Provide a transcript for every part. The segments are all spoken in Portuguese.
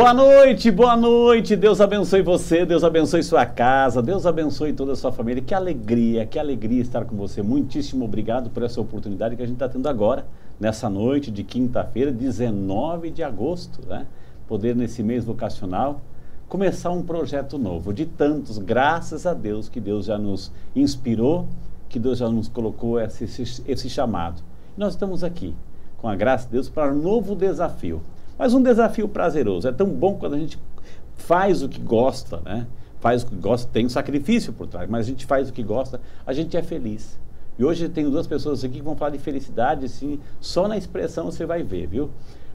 Boa noite, boa noite. Deus abençoe você, Deus abençoe sua casa, Deus abençoe toda a sua família. Que alegria, que alegria estar com você. Muitíssimo obrigado por essa oportunidade que a gente está tendo agora, nessa noite de quinta-feira, 19 de agosto, né? Poder nesse mês vocacional começar um projeto novo, de tantos, graças a Deus que Deus já nos inspirou, que Deus já nos colocou esse, esse, esse chamado. Nós estamos aqui, com a graça de Deus, para um novo desafio mas um desafio prazeroso. É tão bom quando a gente faz o que gosta, né? Faz o que gosta, tem um sacrifício por trás, mas a gente faz o que gosta, a gente é feliz. E hoje tem duas pessoas aqui que vão falar de felicidade, assim, só na expressão você vai ver, viu?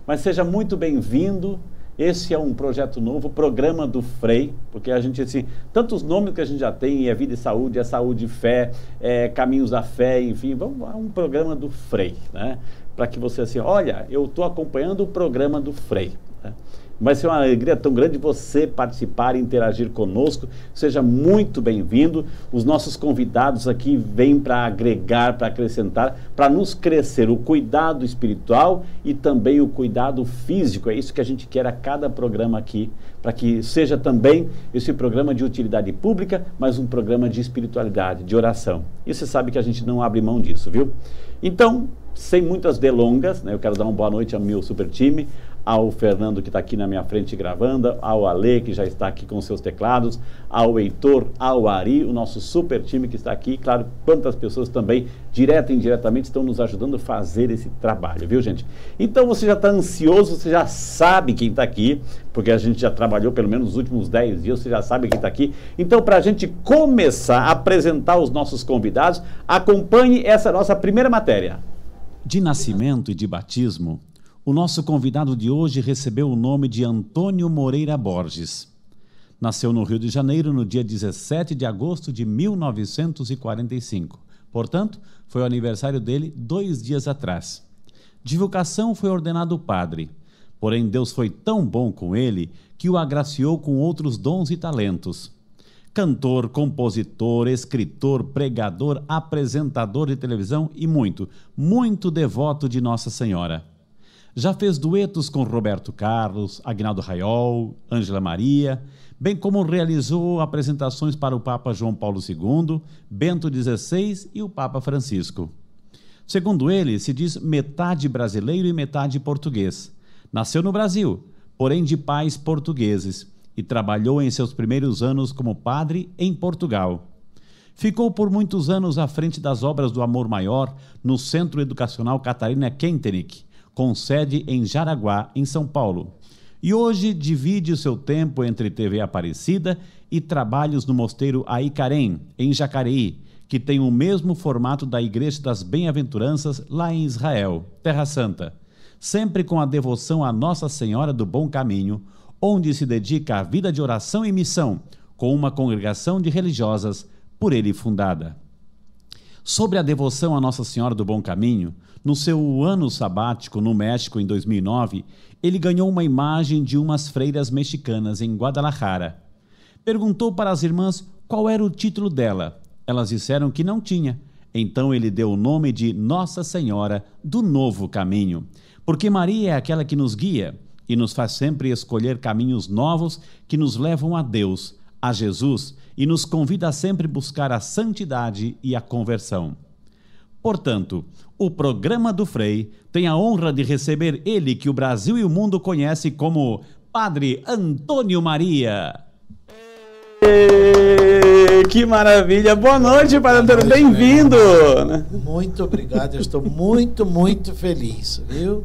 Mas seja muito bem-vindo. Esse é um projeto novo, programa do Frei, porque a gente, assim, tantos nomes que a gente já tem, é Vida e Saúde, é Saúde e Fé, é Caminhos da Fé, enfim, vamos a um programa do Frei, né? Para que você assim, olha, eu estou acompanhando o programa do Frei. Né? Vai ser uma alegria tão grande você participar e interagir conosco. Seja muito bem-vindo. Os nossos convidados aqui vêm para agregar, para acrescentar, para nos crescer o cuidado espiritual e também o cuidado físico. É isso que a gente quer a cada programa aqui, para que seja também esse programa de utilidade pública, mas um programa de espiritualidade, de oração. E você sabe que a gente não abre mão disso, viu? Então, sem muitas delongas, né, eu quero dar uma boa noite ao meu super time, ao Fernando que está aqui na minha frente gravando, ao Ale que já está aqui com seus teclados, ao Heitor, ao Ari, o nosso super time que está aqui, claro, quantas pessoas também, direta e indiretamente, estão nos ajudando a fazer esse trabalho, viu gente? Então você já está ansioso, você já sabe quem está aqui, porque a gente já trabalhou pelo menos os últimos 10 dias, você já sabe quem está aqui. Então, para a gente começar a apresentar os nossos convidados, acompanhe essa nossa primeira matéria. De nascimento e de batismo, o nosso convidado de hoje recebeu o nome de Antônio Moreira Borges. Nasceu no Rio de Janeiro no dia 17 de agosto de 1945. Portanto, foi o aniversário dele dois dias atrás. De vocação foi ordenado padre. Porém, Deus foi tão bom com ele que o agraciou com outros dons e talentos cantor, compositor, escritor, pregador, apresentador de televisão e muito, muito devoto de Nossa Senhora. Já fez duetos com Roberto Carlos, Agnaldo Raiol, Ângela Maria, bem como realizou apresentações para o Papa João Paulo II, Bento XVI e o Papa Francisco. Segundo ele, se diz metade brasileiro e metade português. Nasceu no Brasil, porém de pais portugueses e trabalhou em seus primeiros anos como padre em Portugal. Ficou por muitos anos à frente das obras do Amor Maior no Centro Educacional Catarina Kentenich, com sede em Jaraguá, em São Paulo. E hoje divide o seu tempo entre TV Aparecida e trabalhos no mosteiro Aicarém, em Jacareí, que tem o mesmo formato da Igreja das Bem-aventuranças lá em Israel, Terra Santa, sempre com a devoção a Nossa Senhora do Bom Caminho, onde se dedica à vida de oração e missão, com uma congregação de religiosas por ele fundada. Sobre a devoção a Nossa Senhora do Bom Caminho, no seu ano sabático no México em 2009, ele ganhou uma imagem de umas freiras mexicanas em Guadalajara. Perguntou para as irmãs qual era o título dela. Elas disseram que não tinha. Então ele deu o nome de Nossa Senhora do Novo Caminho, porque Maria é aquela que nos guia, e nos faz sempre escolher caminhos novos que nos levam a Deus, a Jesus e nos convida a sempre buscar a santidade e a conversão. Portanto, o programa do Frei tem a honra de receber ele que o Brasil e o mundo conhece como Padre Antônio Maria. Que maravilha! Boa noite, Padre Antônio, bem-vindo! Muito obrigado, eu estou muito, muito feliz, viu?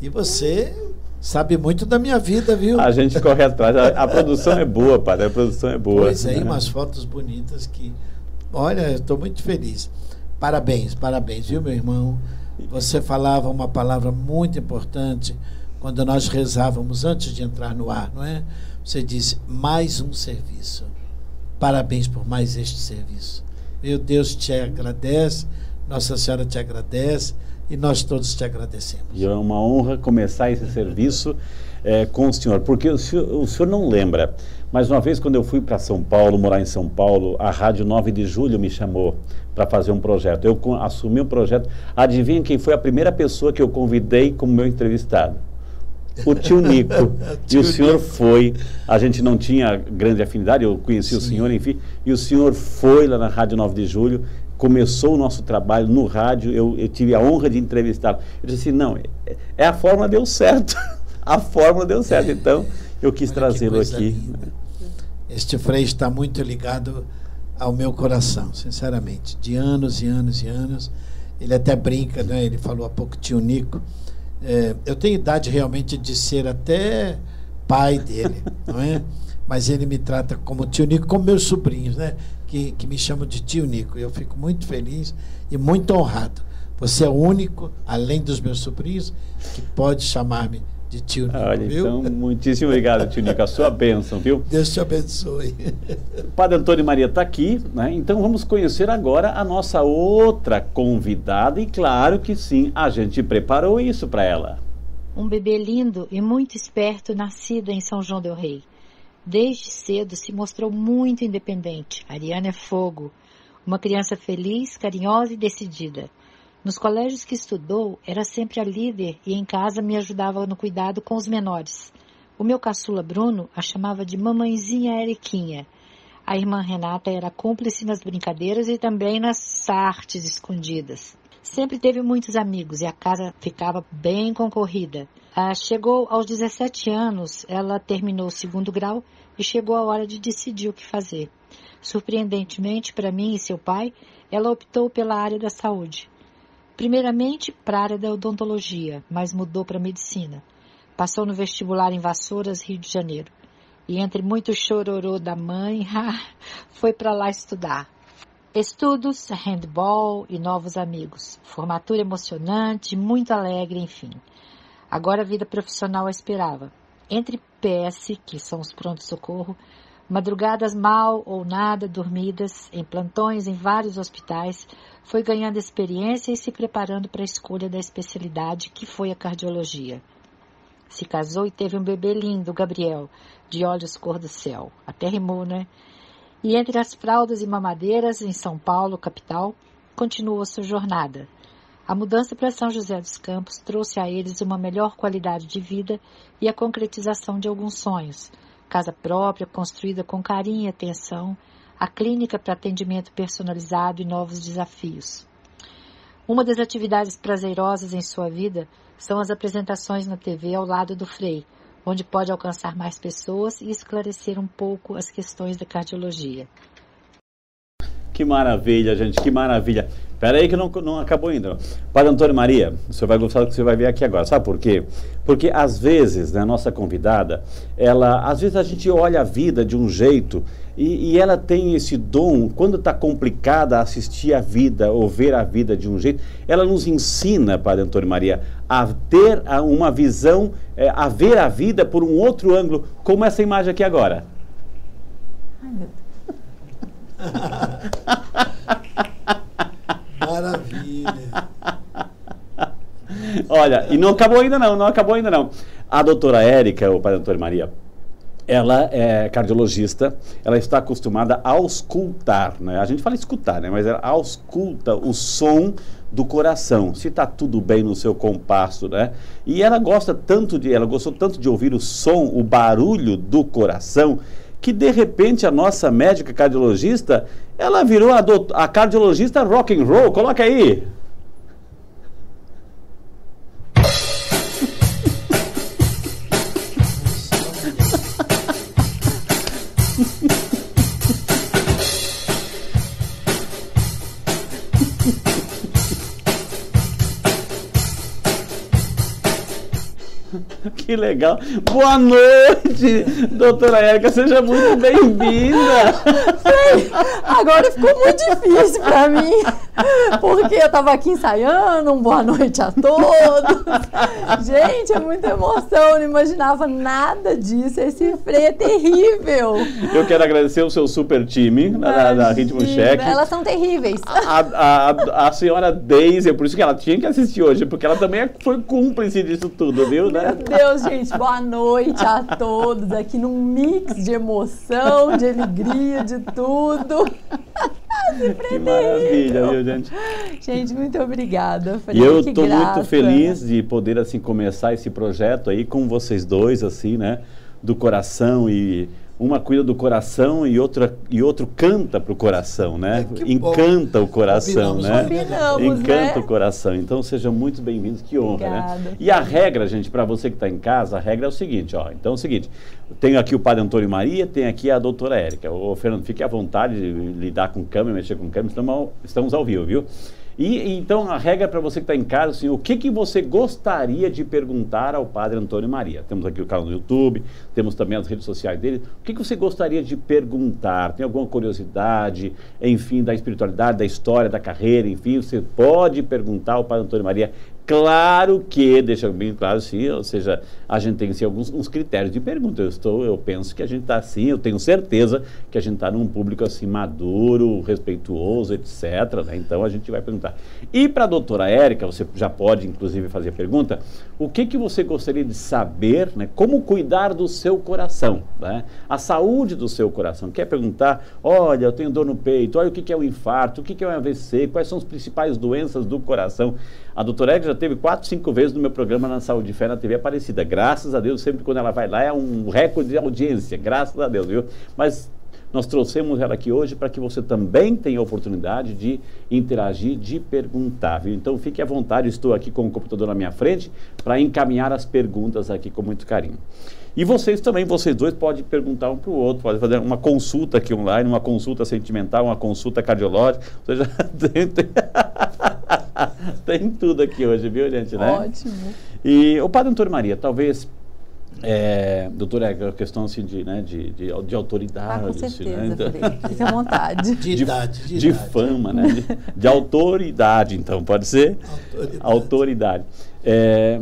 E você Sabe muito da minha vida, viu? A gente corre atrás. A, a produção é boa, padre. A produção é boa. Pois é, umas fotos bonitas que. Olha, estou muito feliz. Parabéns, parabéns, viu, meu irmão? Você falava uma palavra muito importante quando nós rezávamos antes de entrar no ar, não é? Você disse mais um serviço. Parabéns por mais este serviço. Meu Deus te agradece, Nossa Senhora te agradece e nós todos te agradecemos. E é uma honra começar esse serviço é, com o senhor, porque o senhor, o senhor não lembra, mas uma vez quando eu fui para São Paulo, morar em São Paulo, a Rádio 9 de Julho me chamou para fazer um projeto. Eu assumi um projeto. Adivinha quem foi a primeira pessoa que eu convidei como meu entrevistado? o tio Nico. e o senhor foi. A gente não tinha grande afinidade, eu conheci Sim. o senhor, enfim. E o senhor foi lá na Rádio 9 de Julho, começou o nosso trabalho no rádio, eu, eu tive a honra de entrevistá-lo. Eu disse assim: não, é, é a fórmula deu certo. a fórmula deu certo. Então, eu quis trazê-lo aqui. Linda. Este Frei está muito ligado ao meu coração, sinceramente. De anos e anos e anos. Ele até brinca, né? Ele falou há pouco, tio Nico. É, eu tenho idade realmente de ser até pai dele, não é? Mas ele me trata como tio Nico, como meus sobrinhos, né? Que, que me chamam de tio Nico. Eu fico muito feliz e muito honrado. Você é o único, além dos meus sobrinhos, que pode chamar-me de tio Nico. Olha, viu? então, muitíssimo obrigado, tio Nico. A sua bênção, viu? Deus te abençoe. O Padre Antônio Maria está aqui, né? Então vamos conhecer agora a nossa outra convidada, e claro que sim, a gente preparou isso para ela. Um bebê lindo e muito esperto, nascida em São João del Rei. Desde cedo se mostrou muito independente. Ariana é fogo. Uma criança feliz, carinhosa e decidida. Nos colégios que estudou, era sempre a líder e em casa me ajudava no cuidado com os menores. O meu caçula Bruno a chamava de mamãezinha Eriquinha. A irmã Renata era cúmplice nas brincadeiras e também nas artes escondidas. Sempre teve muitos amigos e a casa ficava bem concorrida. Ah, chegou aos 17 anos, ela terminou o segundo grau e chegou a hora de decidir o que fazer. Surpreendentemente para mim e seu pai, ela optou pela área da saúde. Primeiramente para a área da odontologia, mas mudou para medicina. Passou no vestibular em Vassouras, Rio de Janeiro. E entre muito chororô da mãe, foi para lá estudar. Estudos, handball e novos amigos. Formatura emocionante, muito alegre, enfim. Agora a vida profissional a esperava. Entre PS, que são os pronto-socorro, Madrugadas mal ou nada dormidas, em plantões em vários hospitais, foi ganhando experiência e se preparando para a escolha da especialidade que foi a cardiologia. Se casou e teve um bebê lindo, Gabriel, de olhos cor do céu. Até rimou, né? E entre as fraldas e mamadeiras, em São Paulo, capital, continuou sua jornada. A mudança para São José dos Campos trouxe a eles uma melhor qualidade de vida e a concretização de alguns sonhos, casa própria, construída com carinho e atenção, a clínica para atendimento personalizado e novos desafios. Uma das atividades prazerosas em sua vida são as apresentações na TV ao lado do Frei, onde pode alcançar mais pessoas e esclarecer um pouco as questões da cardiologia. Que maravilha, gente, que maravilha. Espera aí que não, não acabou ainda. Padre Antônio Maria, o senhor vai gostar do que você vai ver aqui agora. Sabe por quê? Porque às vezes, né, a nossa convidada, ela, às vezes a gente olha a vida de um jeito e, e ela tem esse dom, quando está complicada assistir a vida ou ver a vida de um jeito, ela nos ensina, Padre Antônio Maria, a ter uma visão, é, a ver a vida por um outro ângulo, como essa imagem aqui agora. Ai, meu Maravilha. Olha, e não acabou ainda não, não acabou ainda não. A doutora Érica, o pai da doutora Maria, ela é cardiologista, ela está acostumada a auscultar, né? A gente fala escutar, né? Mas ela ausculta o som do coração, se está tudo bem no seu compasso, né? E ela gosta tanto de, ela gostou tanto de ouvir o som, o barulho do coração, que de repente a nossa médica cardiologista, ela virou a, a cardiologista rock and roll. Coloca aí. Que legal. Boa noite, doutora Érica, seja muito bem-vinda. Agora ficou muito difícil para mim, porque eu estava aqui ensaiando, um boa noite a todos. Gente, é muita emoção, não imaginava nada disso. Esse freio é terrível. Eu quero agradecer o seu super time da, da Ritmo Check. Elas são terríveis. A, a, a, senhora Daisy, por isso que ela tinha que assistir hoje, porque ela também foi cúmplice disso tudo, viu? Né? Meu Deus, gente. Boa noite a todos aqui num mix de emoção, de alegria, de tudo. que maravilha, viu, gente? Gente, muito obrigada. e eu estou muito feliz de poder assim começar esse projeto aí com vocês dois, assim, né? Do coração e uma cuida do coração e outra e outro canta para o coração, né? É, Encanta bom. o coração, Combinamos, né? Encanta né? o coração. Então sejam muito bem-vindos, que honra, né? Obrigada. né? E a regra, gente, para você que está em casa, a regra é o seguinte, ó. Então é o seguinte, tenho aqui o Padre Antônio Maria, tem aqui a doutora Érica. Ô, Fernando, fique à vontade de lidar com câmera, mexer com câmera, estamos estamos ao vivo, viu? E então a regra para você que está em casa, assim, o que, que você gostaria de perguntar ao Padre Antônio Maria? Temos aqui o canal no YouTube, temos também as redes sociais dele. O que, que você gostaria de perguntar? Tem alguma curiosidade, enfim, da espiritualidade, da história, da carreira, enfim, você pode perguntar ao Padre Antônio Maria. Claro que, deixa bem claro, sim, ou seja, a gente tem sim, alguns uns critérios de pergunta. Eu, estou, eu penso que a gente está assim, eu tenho certeza que a gente está num público assim maduro, respeituoso, etc. Né? Então a gente vai perguntar. E para a doutora Érica, você já pode inclusive fazer a pergunta: o que, que você gostaria de saber, né? como cuidar do seu coração, né? a saúde do seu coração? Quer perguntar: olha, eu tenho dor no peito, olha o que, que é o infarto, o que, que é o AVC, quais são as principais doenças do coração? A doutora Érica já teve quatro, cinco vezes no meu programa na Saúde e Fé na TV Aparecida. Graças a Deus, sempre quando ela vai lá é um recorde de audiência. Graças a Deus, viu? Mas nós trouxemos ela aqui hoje para que você também tenha a oportunidade de interagir, de perguntar, viu? Então fique à vontade, estou aqui com o computador na minha frente para encaminhar as perguntas aqui com muito carinho. E vocês também, vocês dois podem perguntar um para o outro, podem fazer uma consulta aqui online, uma consulta sentimental, uma consulta cardiológica, ou seja, tem, tudo aqui hoje, viu, gente? Né? Ótimo. E o Padre Antônio Maria, talvez é, doutora, é a questão assim, de, né, de, de, de autoridade. Ah, com assim, certeza, né? então, Fique à vontade. De, de idade. De, de idade. fama, né? De, de, autoridade, então, pode ser? Autoridade. Autoridade. É,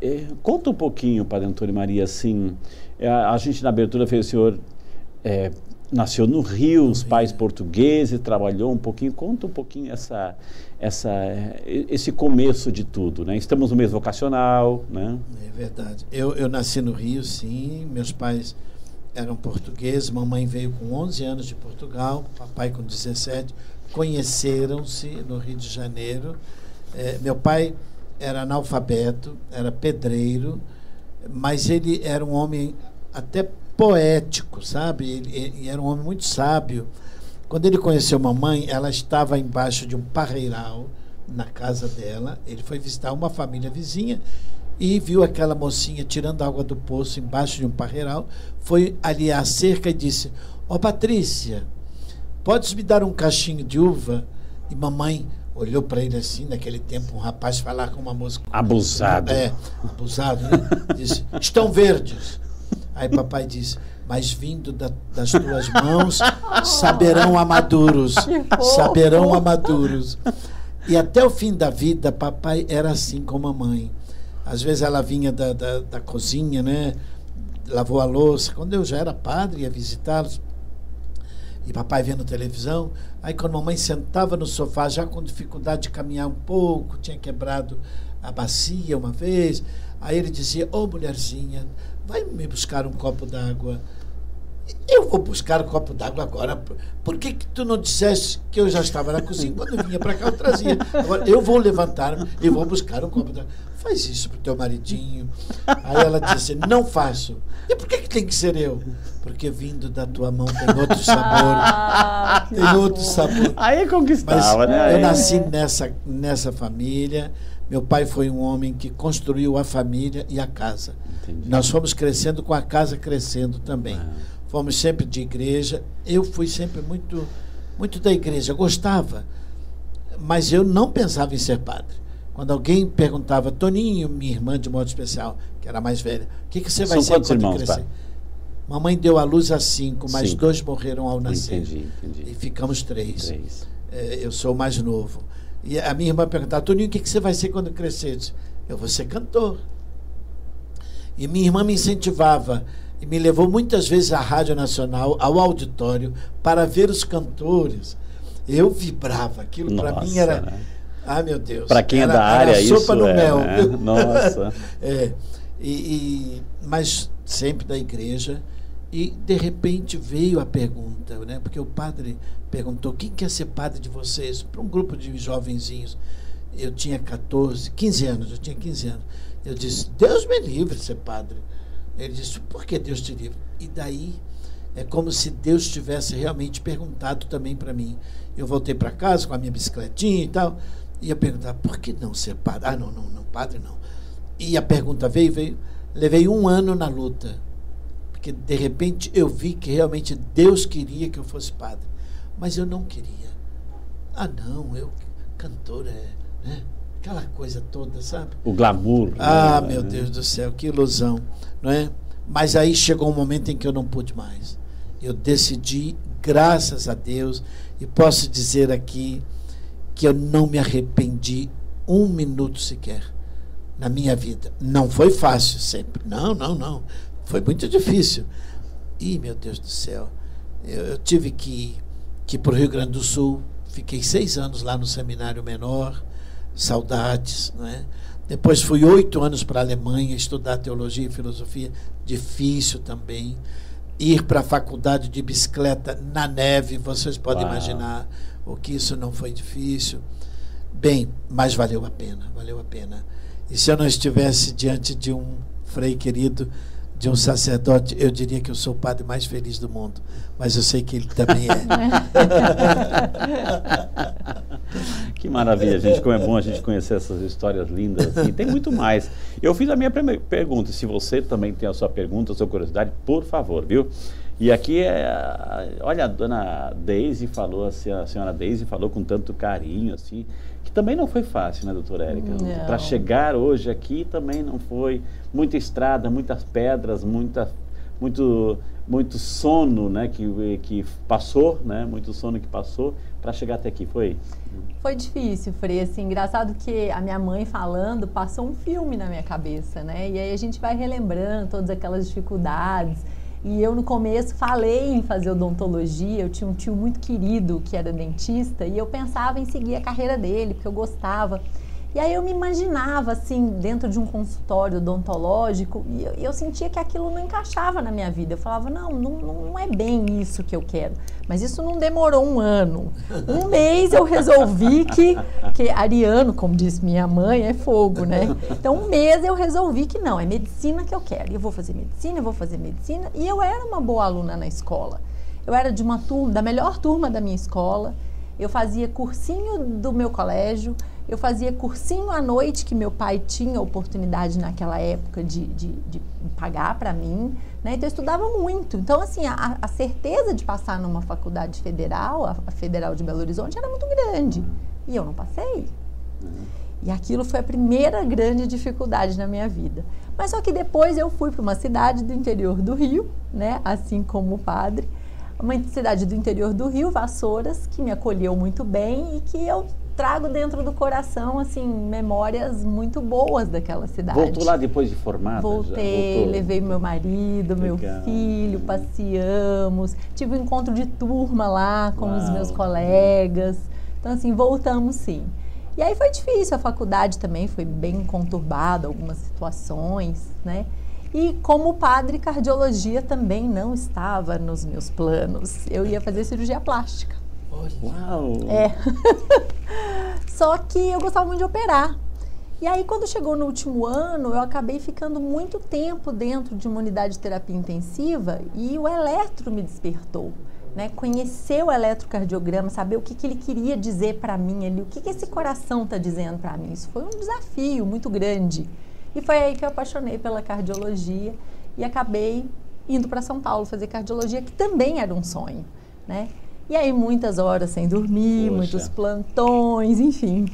é, conta um pouquinho, Padre Antônio Maria, assim, é, a, a gente na abertura fez o senhor é, nasceu no Rio, os pais portugueses, trabalhou um pouquinho. Conta um pouquinho essa, essa, esse começo de tudo, né? Estamos no mês vocacional, né? É verdade. Eu, eu nasci no Rio, sim. Meus pais eram portugueses. Mamãe veio com 11 anos de Portugal, papai com 17. Conheceram-se no Rio de Janeiro. É, meu pai era analfabeto, era pedreiro, mas ele era um homem até poético, sabe? Ele, ele, era um homem muito sábio. Quando ele conheceu mamãe, ela estava embaixo de um parreiral na casa dela. Ele foi visitar uma família vizinha e viu aquela mocinha tirando água do poço embaixo de um parreiral. Foi ali à cerca e disse: Ó oh, Patrícia, podes me dar um cachinho de uva? E mamãe olhou para ele assim, naquele tempo, um rapaz falar com uma moça. Abusado. É, abusado, né? Disse: Estão verdes. Aí papai disse: Mas vindo da, das tuas mãos, saberão amaduros. Saberão amaduros. E até o fim da vida, papai era assim com a mamãe. Às vezes ela vinha da, da, da cozinha, né? Lavou a louça. Quando eu já era padre, ia visitá-los. E papai vendo televisão. Aí quando a mamãe sentava no sofá, já com dificuldade de caminhar um pouco, tinha quebrado a bacia uma vez. Aí ele dizia: Ô oh, mulherzinha, vai me buscar um copo d'água. Eu vou buscar um copo d'água agora. Por que, que tu não disseste que eu já estava na cozinha? Quando eu vinha para cá, eu trazia. Agora, eu vou levantar e vou buscar um copo d'água. Faz isso pro teu maridinho. Aí ela disse: Não faço. E por que, que tem que ser eu? Porque vindo da tua mão tem outro sabor. Ah, tem outro sabor. Aí conquistava, Mas né? Eu nasci nessa, nessa família. Meu pai foi um homem que construiu a família e a casa. Entendi. Nós fomos crescendo com a casa crescendo também. Ah. Fomos sempre de igreja. Eu fui sempre muito, muito da igreja. Gostava, mas eu não pensava em ser padre. Quando alguém perguntava, Toninho, minha irmã de modo especial, que era mais velha, o que, que você vai São ser quando irmãos, crescer? pai? Mamãe deu à luz a cinco, mas Cinco. dois morreram ao nascer. Entendi, entendi. E ficamos três. Três. É, eu sou o mais novo. E a minha irmã perguntava, Toninho, o que, que você vai ser quando crescer? Eu, disse, eu vou ser cantor. E minha irmã me incentivava e me levou muitas vezes à Rádio Nacional, ao auditório, para ver os cantores. Eu vibrava, aquilo para mim era. né? Ai meu Deus. Para quem era, é da área, era isso sopa no é, mel. né? Nossa. É, e, e- mas sempre da igreja. E de repente veio a pergunta, né? Porque o padre perguntou: quem quer ser padre de vocês? Para um grupo de jovenzinhos. Eu tinha 14, 15 anos, eu tinha 15 anos. Eu disse: Deus me livre ser padre. Ele disse: por que Deus te livre? E daí é como se Deus tivesse realmente perguntado também para mim. Eu voltei para casa com a minha bicicletinha e tal, e ia perguntar: por que não ser padre? Ah, não, não, não, padre não. E a pergunta veio, veio. Levei um ano na luta porque de repente eu vi que realmente Deus queria que eu fosse padre. Mas eu não queria. Ah, não, eu, cantor, é. Né? Aquela coisa toda, sabe? O glamour. Ah, né? meu Deus do céu, que ilusão, não é? Mas aí chegou um momento em que eu não pude mais. Eu decidi, graças a Deus, e posso dizer aqui que eu não me arrependi um minuto sequer na minha vida. Não foi fácil sempre. Não, não, não. Foi muito difícil. E, meu Deus do céu, eu, eu tive que, que ir para o Rio Grande do Sul. Fiquei seis anos lá no seminário menor. Saudades, não é? Depois fui oito anos para a Alemanha estudar teologia e filosofia. Difícil também. Ir para a faculdade de bicicleta na neve, vocês podem Uau. imaginar o que isso não foi difícil. Bem, mas valeu a pena, valeu a pena. E se eu não estivesse diante de um frei querido, de um sacerdote, eu diria que eu sou o padre mais feliz do mundo. Mas eu sei que ele também é. que maravilha, gente. Como é bom a gente conhecer essas histórias lindas. E tem muito mais. Eu fiz a minha primeira pergunta. Se você também tem a sua pergunta, a sua curiosidade, por favor, viu? E aqui, é, olha, a dona Daisy falou, assim, a senhora Daisy falou com tanto carinho, assim, que também não foi fácil, né, doutora Érica? Para chegar hoje aqui também não foi muita estrada, muitas pedras, muita, muito, muito sono, né, que, que passou, né, muito sono que passou para chegar até aqui, foi? Foi difícil, Frei, assim, engraçado que a minha mãe falando passou um filme na minha cabeça, né, e aí a gente vai relembrando todas aquelas dificuldades, e eu no começo falei em fazer odontologia, eu tinha um tio muito querido que era dentista e eu pensava em seguir a carreira dele, porque eu gostava. E aí eu me imaginava assim, dentro de um consultório odontológico, e eu, eu, sentia que aquilo não encaixava na minha vida. Eu falava, não, não, não é bem isso que eu quero. Mas isso não demorou um ano. Um mês eu resolvi que, que ariano, como disse minha mãe, é fogo, né? Então, um mês eu resolvi que não, é medicina que eu quero. E eu vou fazer medicina, eu vou fazer medicina. E eu era uma boa aluna na escola. Eu era de uma turma, da melhor turma da minha escola. Eu fazia cursinho do meu colégio, eu fazia cursinho à noite, que meu pai tinha oportunidade naquela época de, de, de pagar para mim. Né? Então eu estudava muito. Então, assim, a, a, certeza de passar numa faculdade federal, a, a Federal de Belo Horizonte, era muito grande. E eu não passei. E aquilo foi a primeira grande dificuldade na minha vida. Mas só que depois eu fui para uma cidade do interior do Rio, né? assim como o padre, uma cidade do interior do Rio, Vassouras, que me acolheu muito bem e que eu trago dentro do coração, assim, memórias muito boas daquela cidade. Voltou lá depois de formada? Voltei, levei meu marido, Legal. meu filho, passeamos, tive um encontro de turma lá com Uau. os meus colegas. Então, assim, voltamos sim. E aí foi difícil, a faculdade também foi bem conturbada, algumas situações, né? E como padre, cardiologia também não estava nos meus planos. Eu ia fazer cirurgia plástica. Uau! É. Só que eu gostava muito de operar. E aí, quando chegou no último ano, eu acabei ficando muito tempo dentro de uma unidade de terapia intensiva e o eletro me despertou. Né? Conhecer o eletrocardiograma, saber o que, que ele queria dizer para mim ali, o que, que esse coração está dizendo para mim. Isso foi um desafio muito grande. E foi aí que eu apaixonei pela cardiologia e acabei indo para São Paulo fazer cardiologia, que também era um sonho. Né? E aí muitas horas sem dormir, Poxa. muitos plantões, enfim.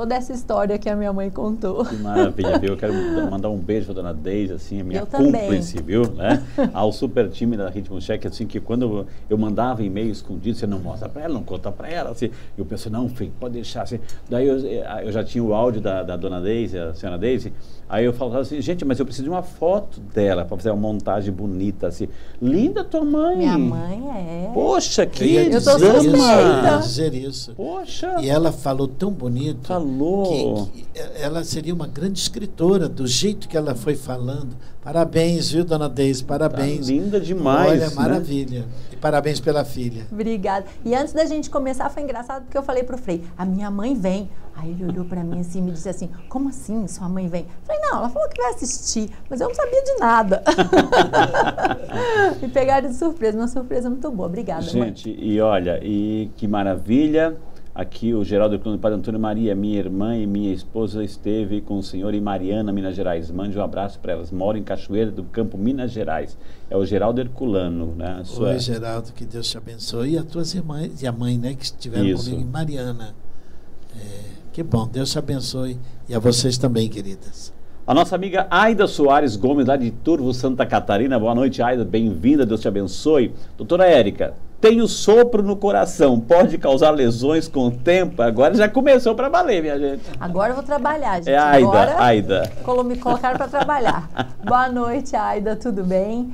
Toda essa história que a minha mãe contou. Que maravilha, viu? Eu quero mandar um beijo para dona Deise, assim, a minha eu cúmplice, também. viu? Né? Ao super time da Ritmo Check, assim, que quando eu, mandava e-mail escondido, você não mostra para ela, não conta para ela, assim. E o pessoal, não, filho, pode deixar, assim. Daí eu, eh, eu já tinha o áudio da, da dona Deise, a senhora Deise, Aí eu falava assim, gente, mas eu preciso de uma foto dela para fazer uma montagem bonita, assim. Linda tua mãe. Minha mãe é. Poxa, que eu, suspeita. dizer isso. Poxa. E ela falou tão bonito. Falou falou. Que, que ela seria uma grande escritora, do jeito que ela foi falando. Parabéns, viu, dona Deise? Parabéns. Tá linda demais. Olha, né? maravilha. E parabéns pela filha. Obrigada. E antes da gente começar, foi engraçado porque eu falei pro Frei, a minha mãe vem. Aí ele olhou para mim assim e me disse assim: Como assim sua mãe vem? Eu falei: Não, ela falou que vai assistir, mas eu não sabia de nada. me pegaram de surpresa, uma surpresa muito boa. Obrigada. Gente, mãe. e olha, e que maravilha. Aqui o Geraldo Clone Padre Antônio Maria, minha irmã e minha esposa esteve com o senhor em Mariana, Minas Gerais. Mande um abraço para elas. Moram em Cachoeira do Campo, Minas Gerais. É o Geraldo Herculano, né? Sua... Oi, Geraldo, que Deus te abençoe. E as tuas irmãs e a mãe, né, que estiveram Isso. comigo em Mariana. É, que bom, Deus te abençoe. E a vocês também, queridas. A nossa amiga Aida Soares Gomes, lá de Turvo, Santa Catarina. Boa noite, Aida. Bem-vinda, Deus te abençoe. Doutora Érica, tenho sopro no coração, pode causar lesões com o tempo? Agora já começou para valer, minha gente. Agora eu vou trabalhar, gente. É Aida, Agora Aida. me colocaram para trabalhar. Boa noite, Aida, tudo bem?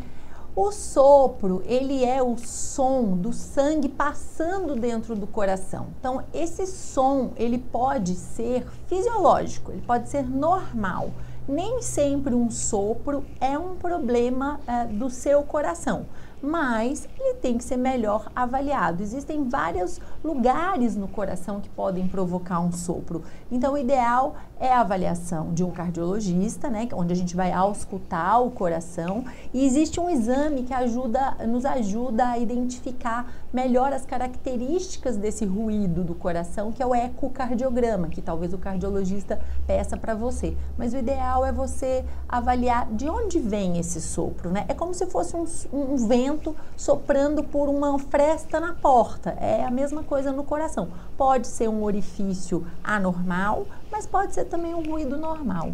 O sopro, ele é o som do sangue passando dentro do coração. Então, esse som, ele pode ser fisiológico, ele pode ser normal. Nem sempre um sopro é um problema eh, do seu coração, mas ele tem que ser melhor avaliado. Existem vários lugares no coração que podem provocar um sopro. Então, o ideal é a avaliação de um cardiologista, né, onde a gente vai auscultar o coração, e existe um exame que ajuda, nos ajuda a identificar melhor as características desse ruído do coração, que é o ecocardiograma, que talvez o cardiologista peça para você. Mas o ideal é você avaliar de onde vem esse sopro, né? É como se fosse um, um vento soprando por uma fresta na porta. É a mesma coisa no coração. Pode ser um orifício anormal, mas pode ser também um ruído normal.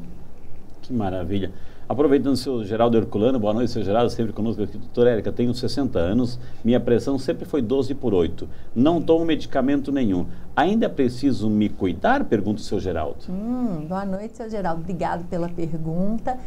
Que maravilha. Aproveitando o seu Geraldo Herculano, boa noite, seu Geraldo, sempre conosco aqui. Doutora Érica, tenho 60 anos, minha pressão sempre foi 12 por 8. Não tomo medicamento nenhum. Ainda preciso me cuidar? Pergunta o seu Geraldo. Hum, boa noite, seu Geraldo. Obrigado pela pergunta.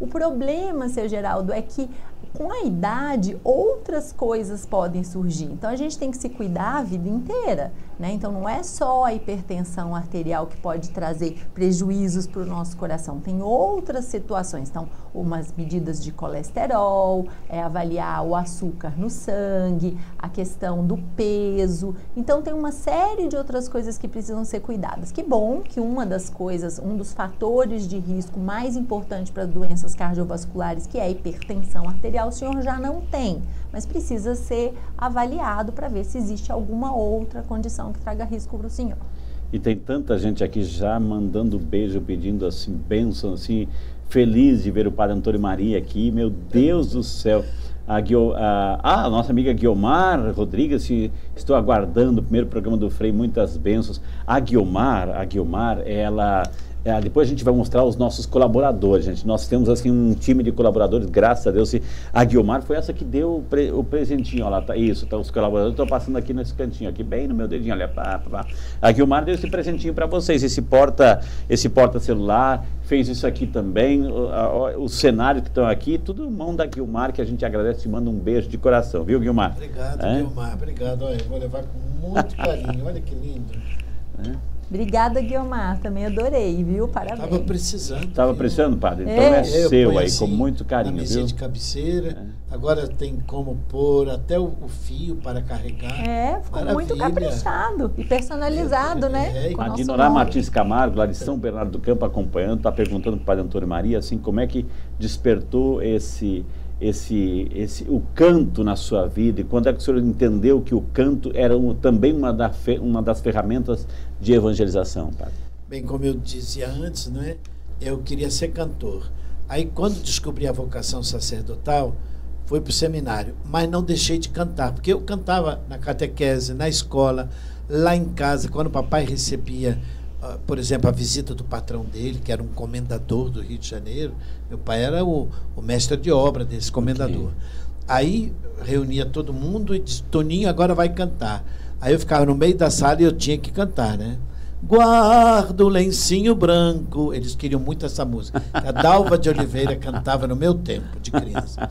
O problema, seu Geraldo, é que com a idade outras coisas podem surgir. Então a gente tem que se cuidar a vida inteira, né? Então não é só a hipertensão arterial que pode trazer prejuízos para o nosso coração. Tem outras situações. Então, umas medidas de colesterol, é avaliar o açúcar no sangue, a questão do peso. Então tem uma série de outras coisas que precisam ser cuidadas. Que bom que uma das coisas, um dos fatores de risco mais importante para doenças cardiovasculares, que é a hipertensão arterial, o senhor já não tem, mas precisa ser avaliado para ver se existe alguma outra condição que traga risco para o senhor. E tem tanta gente aqui já mandando beijo, pedindo assim, bênção, assim, feliz de ver o Padre Antônio Maria aqui. Meu Deus do céu. A, a, a nossa amiga Guiomar Rodrigues, se, estou aguardando o primeiro programa do Frei, muitas bênçãos. A Guiomar, a Guiomar, ela é, depois a gente vai mostrar os nossos colaboradores, gente. Nós temos assim um time de colaboradores, graças a Deus. A Guilmar foi essa que deu o, pre, o presentinho, ó, lá, tá, isso, tá, os colaboradores estão passando aqui nesse cantinho, aqui bem no meu dedinho, olha, pá, pá, pá. A Guilmar deu esse presentinho para vocês, esse porta, esse porta celular, fez isso aqui também, o, a, o cenário que estão aqui, tudo mão da Guilmar, que a gente agradece e manda um beijo de coração, viu, Guilmar? Obrigado, é? Guilmar, obrigado. Olha, vou levar com muito carinho, olha que lindo. É? Obrigada, Guilmar. Também adorei, viu? Parabéns. Estava precisando. Estava precisando, padre? Então É. é, Eu seu aí, assim, com muito carinho, Na mesinha viu? de cabeceira. Agora tem como pôr até o, o fio para carregar. É, ficou muito Maravilha. caprichado e personalizado, É, né? é, Com o A Dinorá. Martins Camargo, lá de São Bernardo do Campo, acompanhando, está perguntando para o Padre Antônio Maria, assim, como é que despertou esse, esse, esse, o canto na sua vida e quando é que o senhor entendeu que o canto era um- também uma, da fe- uma das ferramentas de evangelização, Padre? Bem, como eu dizia antes, né? Eu queria ser cantor. Aí, quando descobri a vocação sacerdotal, fui para o seminário, mas não deixei de cantar, porque eu cantava na catequese, na escola, lá em casa, quando o papai recebia, ah, por exemplo, a visita do patrão dele, que era um comendador do Rio de Janeiro. Meu pai era o, o mestre de obra desse comendador. Aí reunia todo mundo e disse: Toninho agora vai cantar. Aí eu ficava no meio da sala e eu tinha que cantar, né? Guardo o lencinho branco. Eles queriam muito essa música. A Dalva de Oliveira cantava no meu tempo de criança.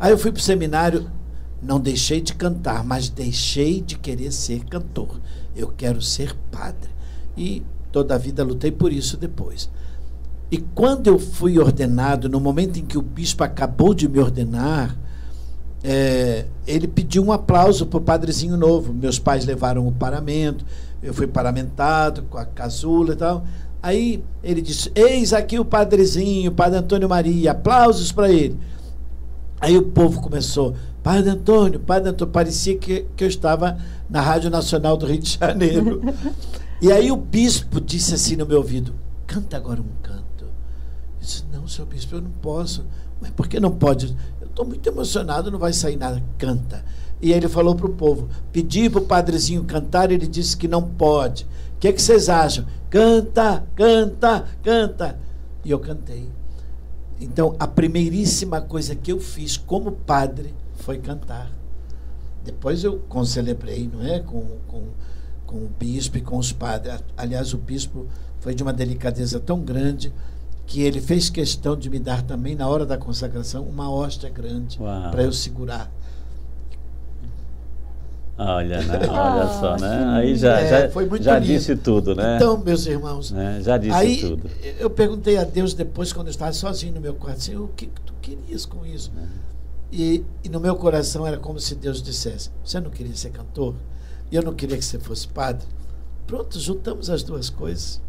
Aí eu fui para o seminário, não deixei de cantar, mas deixei de querer ser cantor. Eu quero ser padre. E toda a vida lutei por isso depois. E quando eu fui ordenado, no momento em que o bispo acabou de me ordenar, é, ele pediu um aplauso para o padrezinho novo. Meus pais levaram o paramento, eu fui paramentado com a casula e tal. Aí ele disse: Eis aqui o padrezinho, o padre Antônio Maria, aplausos para ele. Aí o povo começou: Padre Antônio, Padre Antônio, parecia que, que eu estava na Rádio Nacional do Rio de Janeiro. e aí o bispo disse assim no meu ouvido: Canta agora um canto. Eu disse: Não, senhor bispo, eu não posso. Mas por que não pode? Estou muito emocionado, não vai sair nada. Canta. E ele falou para o povo: Pedi para o padrezinho cantar, ele disse que não pode. O que, é que vocês acham? Canta, canta, canta. E eu cantei. Então, a primeiríssima coisa que eu fiz como padre foi cantar. Depois eu concelebrei, não é? Com, com, com o bispo e com os padres. Aliás, o bispo foi de uma delicadeza tão grande que ele fez questão de me dar também, na hora da consagração, uma hóstia grande para eu segurar. Olha, né? Olha só, né? Aí já, é, já, já disse tudo, né? Então, meus irmãos, é, já disse aí, tudo. Eu perguntei a Deus depois, quando eu estava sozinho no meu quarto, assim, o que tu querias com isso? É. E, e no meu coração era como se Deus dissesse: Você não queria ser cantor? E eu não queria que você fosse padre? Pronto, juntamos as duas coisas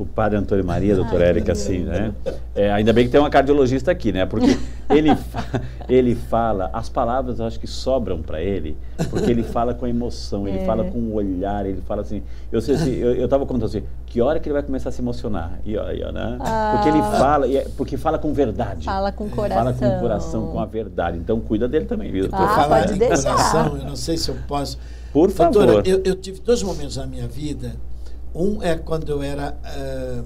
o padre Antônio Maria, doutora Érica, assim, né? É, ainda bem que tem uma cardiologista aqui, né? Porque ele, ele fala, as palavras eu acho que sobram para ele, porque ele fala com emoção, ele é. fala com o olhar, ele fala assim. Eu sei assim, eu, eu tava contando assim, que hora que ele vai começar a se emocionar? E olha, né? Ah. Porque ele fala, é, porque fala com verdade. Fala com coração. Fala com o coração, com a verdade. Então cuida dele também, viu? Ah, falar de coração, eu não sei se eu posso. Por favor. Doutora, eu, eu tive dois momentos na minha vida um é quando eu era uh,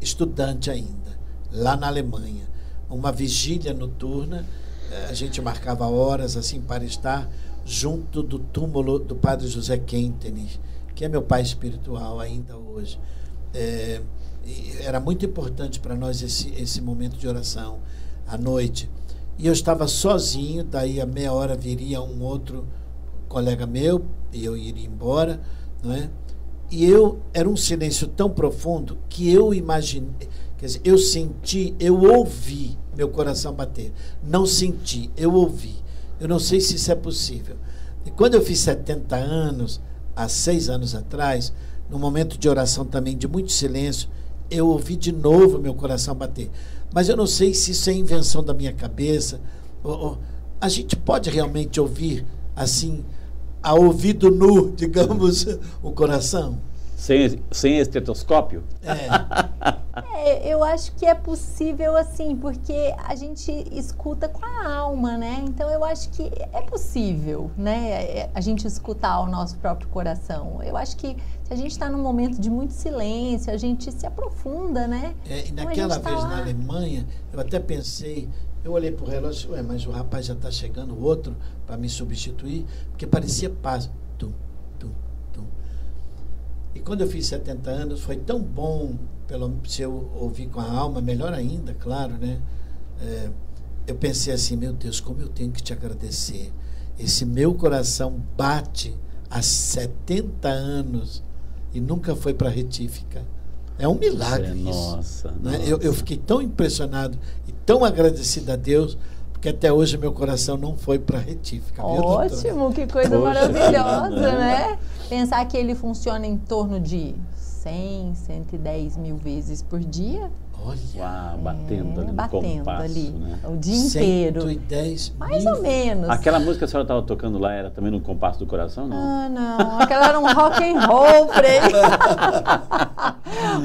estudante ainda, lá na Alemanha. Uma vigília noturna, a gente marcava horas assim para estar junto do túmulo do padre José Kentenich, que é meu pai espiritual ainda hoje. É, era muito importante para nós esse, esse momento de oração à noite. E eu estava sozinho, daí a meia hora viria um outro colega meu e eu iria embora, não é? E eu era um silêncio tão profundo que eu imaginei, quer dizer, eu senti, eu ouvi meu coração bater. Não senti, eu ouvi. Eu não sei se isso é possível. E quando eu fiz 70 anos, há seis anos atrás, num momento de oração também de muito silêncio, eu ouvi de novo meu coração bater. Mas eu não sei se isso é invenção da minha cabeça. Ou, ou, a gente pode realmente ouvir assim a ouvido nu, digamos, o coração? Sem, sem estetoscópio? É. é. Eu acho que é possível assim, porque a gente escuta com a alma, né? Então eu acho que é possível, né? É, a gente escutar o nosso próprio coração. Eu acho que se a gente está num momento de muito silêncio, a gente se aprofunda, né? É, e naquela tá vez tá na Alemanha, eu até pensei, eu olhei para o relógio, ué, mas o rapaz já está chegando, o outro, para me substituir, porque parecia paz. Tum, tum, tum. E quando eu fiz 70 anos, foi tão bom, pelo, se eu ouvir com a alma, melhor ainda, claro, né? É, eu pensei assim, meu Deus, como eu tenho que te agradecer. Esse meu coração bate há 70 anos e nunca foi para retífica. É um milagre é, isso. Nossa, né? nossa. Eu, eu fiquei tão impressionado e tão agradecido a Deus, porque até hoje meu coração não foi para retífica. Ótimo, que coisa Poxa, maravilhosa, né? né? Pensar que ele funciona em torno de 100, 110 mil vezes por dia. Olha, Uau, batendo é, ali no batendo compasso, ali, né? o dia inteiro. 110 Mais mil. ou menos. Aquela música que a senhora estava tocando lá era também no compasso do coração, não? Ah, não. Aquela era um rock and roll, Frei.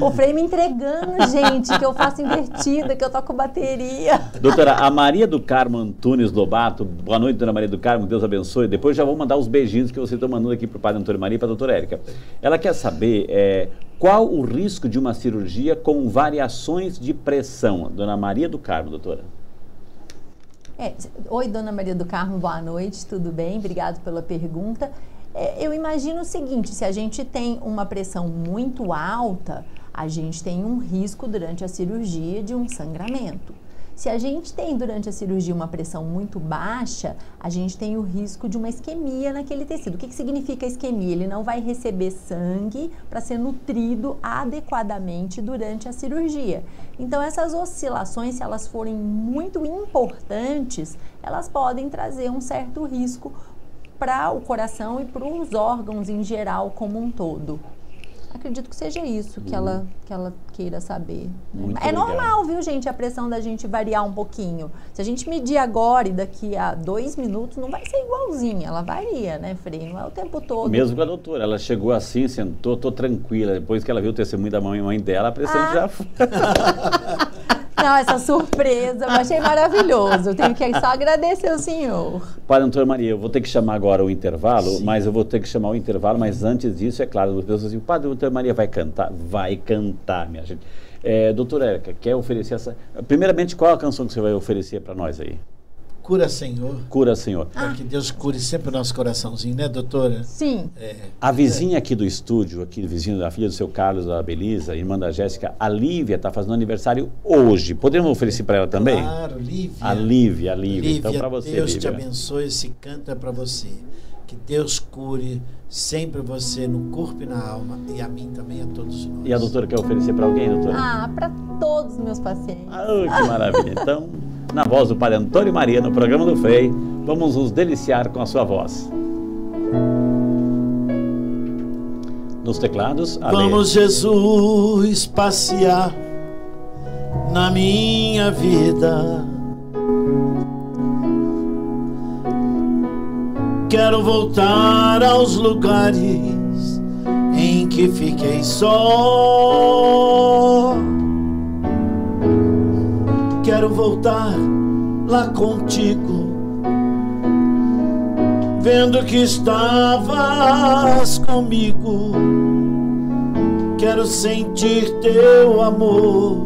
o Frei me entregando, gente, que eu faço invertida, que eu toco bateria. Doutora, a Maria do Carmo Antunes Lobato, boa noite, dona Maria do Carmo, Deus abençoe. Depois já vou mandar os beijinhos que você está mandando aqui para o padre Antônio Maria e para a doutora Érica. Ela quer saber é, qual o risco de uma cirurgia com variações de pressão? Dona Maria do Carmo, doutora. É, oi, dona Maria do Carmo, boa noite, tudo bem? Obrigado pela pergunta. É, eu imagino o seguinte: se a gente tem uma pressão muito alta, a gente tem um risco durante a cirurgia de um sangramento. Se a gente tem durante a cirurgia uma pressão muito baixa, a gente tem o risco de uma isquemia naquele tecido. O que, que significa isquemia? Ele não vai receber sangue para ser nutrido adequadamente durante a cirurgia. Então, essas oscilações, se elas forem muito importantes, elas podem trazer um certo risco para o coração e para os órgãos em geral como um todo. Acredito que seja isso que, ela, que ela queira saber. Né? é obrigado. normal, viu, gente, a pressão da gente variar um pouquinho. Se a gente medir agora e daqui a dois minutos, não vai ser igualzinha. Ela varia, né, Frei? Não é o tempo todo. Mesmo com a doutora. Ela chegou assim, sentou, tô tranquila. Depois que ela viu o testemunho da mãe, mãe dela, a pressão ah. já foi. Não, essa surpresa, eu achei maravilhoso. Eu tenho que só agradecer ao senhor. Padre Antônio Maria, eu vou ter que chamar agora o intervalo, Sim. mas eu vou ter que chamar o intervalo, mas antes disso, é claro, as pessoas assim, o Padre Antônio Maria vai cantar? Vai cantar, minha gente. É, doutora Érica, quer oferecer essa... Primeiramente, qual a canção que você vai oferecer para nós aí? Cura Senhor. Cura Senhor. Para que Deus cure sempre o nosso coraçãozinho, né, doutora? Sim. É. A vizinha aqui do estúdio, aqui, vizinho da filha do seu Carlos, da Belisa, irmã da Jéssica, a Lívia está fazendo aniversário hoje. Podemos oferecer para ela também? Claro, Lívia. A Lívia, a Lívia. Lívia então, para você, Deus Lívia. te abençoe, esse canto é para você. Que Deus cure sempre você no corpo e na alma e a mim também a todos nós. E a doutora quer oferecer para alguém, doutora? Ah, para todos os meus pacientes. Ah, que maravilha. Então, na voz do Padre Antônio Maria, no programa do Frei, vamos nos deliciar com a sua voz. Nos teclados, Ale. Vamos, Jesus, passear na minha vida. Quero voltar aos lugares em que fiquei só quero voltar lá contigo, vendo que estavas comigo. Quero sentir teu amor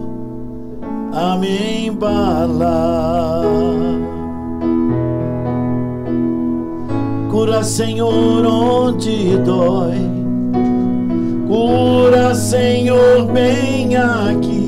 a me embalar. Cura, Senhor, onde dói. Cura, Senhor, bem aqui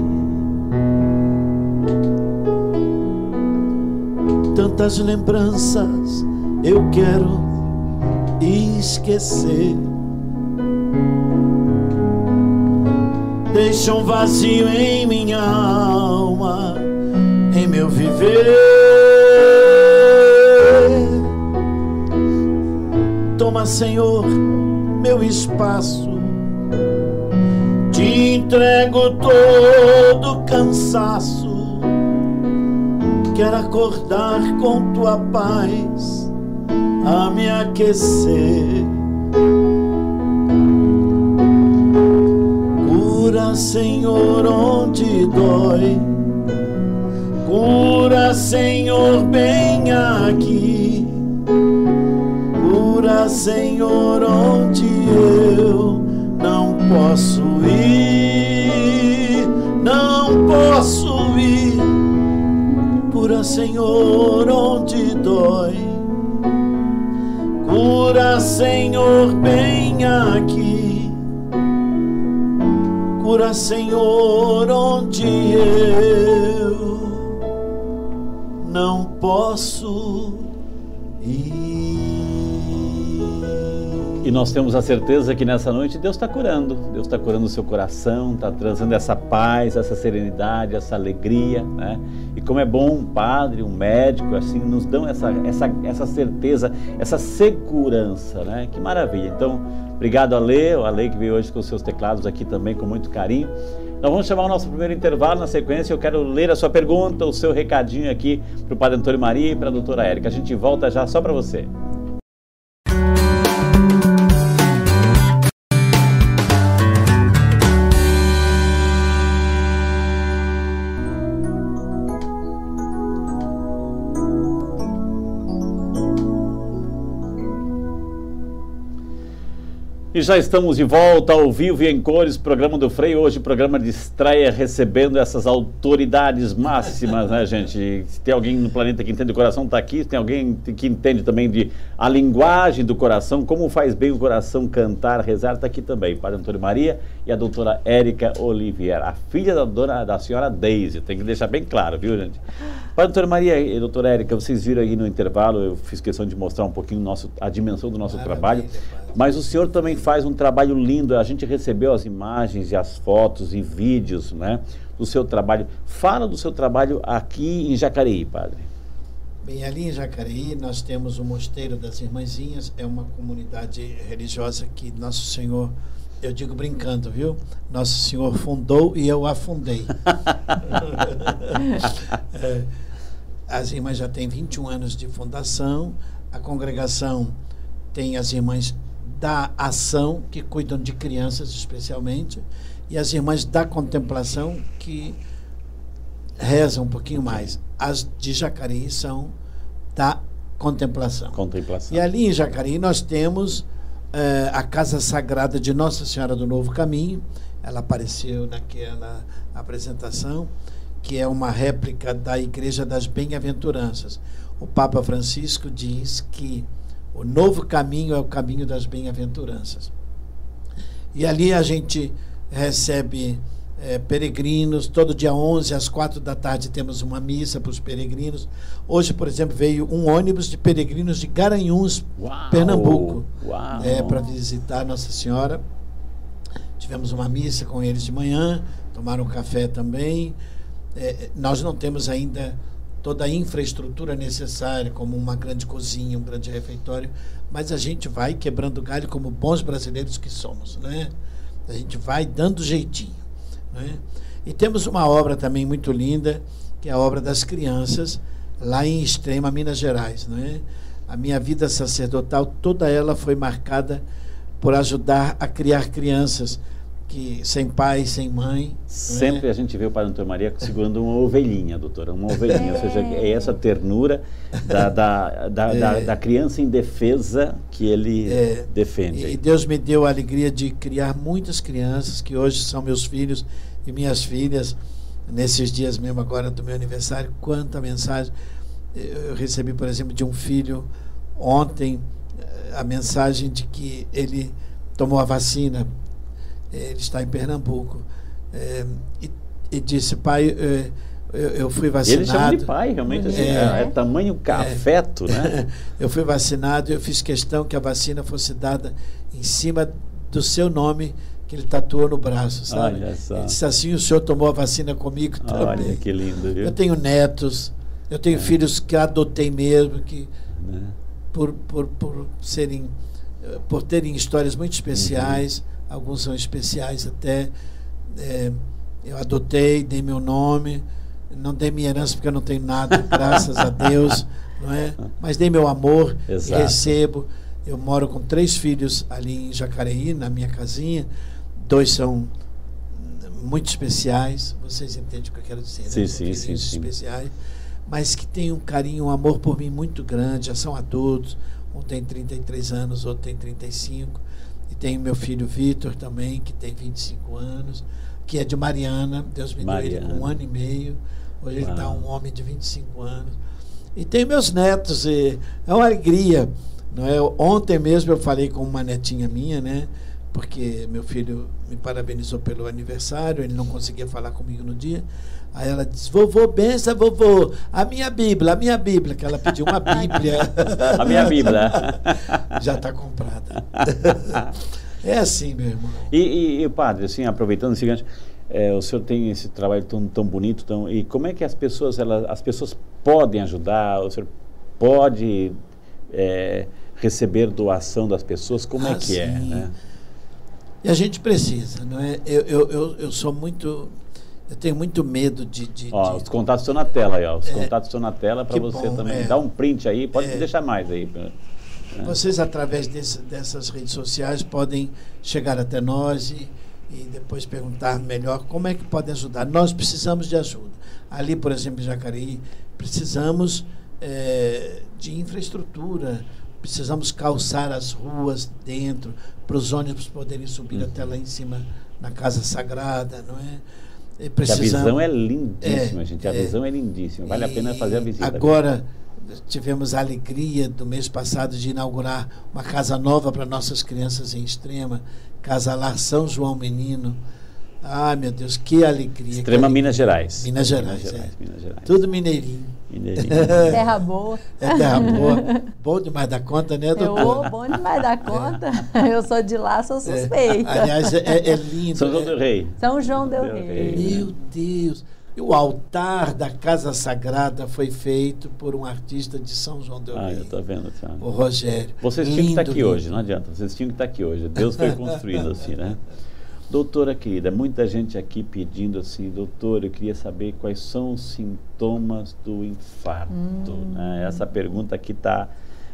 Tantas lembranças eu quero esquecer. Deixa um vazio em minha alma, em meu viver. Toma, Senhor, meu espaço. Te entrego todo cansaço quero acordar com tua paz a me aquecer. Cura, Senhor, onde dói. Cura, Senhor, bem aqui. Cura, Senhor, onde eu não posso ir. Não posso Cura, Senhor, onde dói. Cura, Senhor, bem aqui. Cura, Senhor, onde eu não posso Nós temos a certeza que nessa noite Deus está curando. Deus está curando o seu coração, está trazendo essa paz, essa serenidade, essa alegria. Né? E como é bom um padre, um médico, assim, nos dão essa, essa, essa certeza, essa segurança. Né? Que maravilha. Então, obrigado, Ale, o Ale que veio hoje com os seus teclados aqui também, com muito carinho. Nós vamos chamar o nosso primeiro intervalo na sequência. Eu quero ler a sua pergunta, o seu recadinho aqui para o Padre Antônio Maria e para a doutora Érica. A gente volta já só para você. E já estamos de volta ao vivo e em cores, programa do Freio. Hoje, programa de estreia, recebendo essas autoridades máximas, né, gente? Se tem alguém no planeta que entende o coração, está aqui. Se tem alguém que entende também de a linguagem do coração, como faz bem o coração cantar, rezar, está aqui também. Padre Antônio Maria e a doutora Érica Oliveira, a filha da, dona, da senhora Deise. Tem que deixar bem claro, viu, gente? Padre Antônio Maria e doutora Érica, vocês viram aí no intervalo, eu fiz questão de mostrar um pouquinho nosso, a dimensão do nosso Maravilha, trabalho. Mas o senhor também faz um trabalho lindo. A gente recebeu as imagens e as fotos e vídeos né, do seu trabalho. Fala do seu trabalho aqui em Jacareí, padre. Bem, ali em Jacareí nós temos o Mosteiro das Irmãzinhas, é uma comunidade religiosa que Nosso Senhor, eu digo brincando, viu? Nosso Senhor fundou e eu afundei. é, as irmãs já têm 21 anos de fundação, a congregação tem as irmãs da ação, que cuidam de crianças especialmente, e as irmãs da contemplação, que rezam um pouquinho mais. As de Jacareí são da contemplação. contemplação. E ali em Jacareí nós temos eh, a Casa Sagrada de Nossa Senhora do Novo Caminho, ela apareceu naquela apresentação, que é uma réplica da Igreja das Bem-aventuranças. O Papa Francisco diz que o novo caminho é o caminho das bem-aventuranças. E ali a gente recebe é, peregrinos, todo dia 11 às 4 da tarde temos uma missa para os peregrinos. Hoje, por exemplo, veio um ônibus de peregrinos de Garanhuns, Uau, Pernambuco, é, para visitar Nossa Senhora. Tivemos uma missa com eles de manhã, tomaram café também. É, nós não temos ainda toda a infraestrutura necessária, como uma grande cozinha, um grande refeitório, mas a gente vai quebrando galho como bons brasileiros que somos, né? A gente vai dando jeitinho, né? E temos uma obra também muito linda, que é a obra das crianças, lá em Extrema, Minas Gerais, né? A minha vida sacerdotal, toda ela foi marcada por ajudar a criar crianças que sem pai, sem mãe. Né? Sempre né? a gente vê o Padre Antônio Maria segurando uma ovelhinha, doutora, uma ovelhinha. É. Ou seja, é essa ternura da, da, da, é. da, da criança indefesa que ele é. defende. E Deus me deu a alegria de criar muitas crianças que hoje são meus filhos e minhas filhas. Nesses dias mesmo agora do meu aniversário, quanta mensagem eu recebi, por exemplo, de um filho ontem eh, a mensagem de que ele tomou a vacina ele está em Pernambuco. É, e, e, disse, pai, é, eu, eu, fui vacinado. Ele chama de pai, realmente, assim, é, é tamanho cafeto, né? eu fui vacinado, eu fiz questão que a vacina fosse dada em cima do seu nome que ele tatuou no braço, sabe? Olha só. Ele disse assim, o senhor tomou a vacina comigo também. Olha que lindo, viu? Eu tenho netos, eu tenho é. filhos que adotei mesmo, que né? por, por, por serem, por terem histórias muito especiais. Uhum alguns são especiais até. É, eu adotei, dei meu nome, não dei minha herança porque eu não tenho nada, graças a Deus, não é? Mas dei meu amor, Exato. recebo. Eu moro com três filhos ali em Jacareí, na minha casinha. Dois são muito especiais, vocês entendem o que eu quero dizer, sim, né? Sim, sim, sim, especiais, mas que têm um carinho, um amor por mim muito grande, já são adultos. Um tem 33 anos, outro tem 35 e tenho meu filho Vitor também, que tem 25 anos, que é de Mariana. Deus me Mariana. deu ele com um ano e meio. Hoje Uau. ele está um homem de 25 anos. E tenho meus netos, e é uma alegria. Não é? Ontem mesmo eu falei com uma netinha minha, né? Porque meu filho me parabenizou pelo aniversário, ele não conseguia falar comigo no dia. Aí ela disse, vovô, benção, vovô, a minha Bíblia, a minha Bíblia, que ela pediu uma Bíblia. a minha Bíblia. Já está comprada. é assim, meu irmão. E, e, e padre, assim, aproveitando o seguinte, é, o senhor tem esse trabalho tão, tão bonito, tão, e como é que as pessoas, elas, as pessoas podem ajudar? O senhor pode é, receber doação das pessoas? Como é ah, é que sim. é? Né? E a gente precisa, não é? Eu, eu, eu, eu sou muito eu tenho muito medo de. de, ó, de... Os contatos estão na tela aí, ó. Os é, contatos estão na tela para você bom, também. É, Dá um print aí, pode é, deixar mais aí. Né? Vocês, através desse, dessas redes sociais, podem chegar até nós e, e depois perguntar melhor como é que podem ajudar. Nós precisamos de ajuda. Ali, por exemplo, em Jacareí, precisamos é, de infraestrutura precisamos calçar as ruas dentro para os ônibus poderem subir uhum. até lá em cima na casa sagrada, não é? Precisamos, a visão é lindíssima, é, gente. A é, visão é lindíssima. Vale a pena fazer a visita. Agora tivemos a alegria do mês passado de inaugurar uma casa nova para nossas crianças em Extrema, Casa Lar São João Menino. Ah, meu Deus, que alegria. Extrema que Minas Gerais. Minas Gerais, Minas Gerais, é. Minas Gerais. Tudo mineirinho. mineirinho. terra boa. É terra boa. Bom demais da conta, né, doutor? Eu, bom demais da conta. É. Eu sou de lá, sou é. suspeita. É. Aliás, é, é, lindo. São João do Rei. São João do Rei. Meu Deus. E o altar da Casa Sagrada foi feito por um artista de São João del Rei. Ah, eu estou vendo, Thiago. O Rogério. Vocês tinham que estar aqui lindo. hoje, não adianta. Vocês tinham que estar aqui hoje. Deus foi construindo assim, né? Doutora querida, muita gente aqui pedindo assim, doutor, eu queria saber quais são os sintomas do infarto. Hum. Né? Essa pergunta aqui está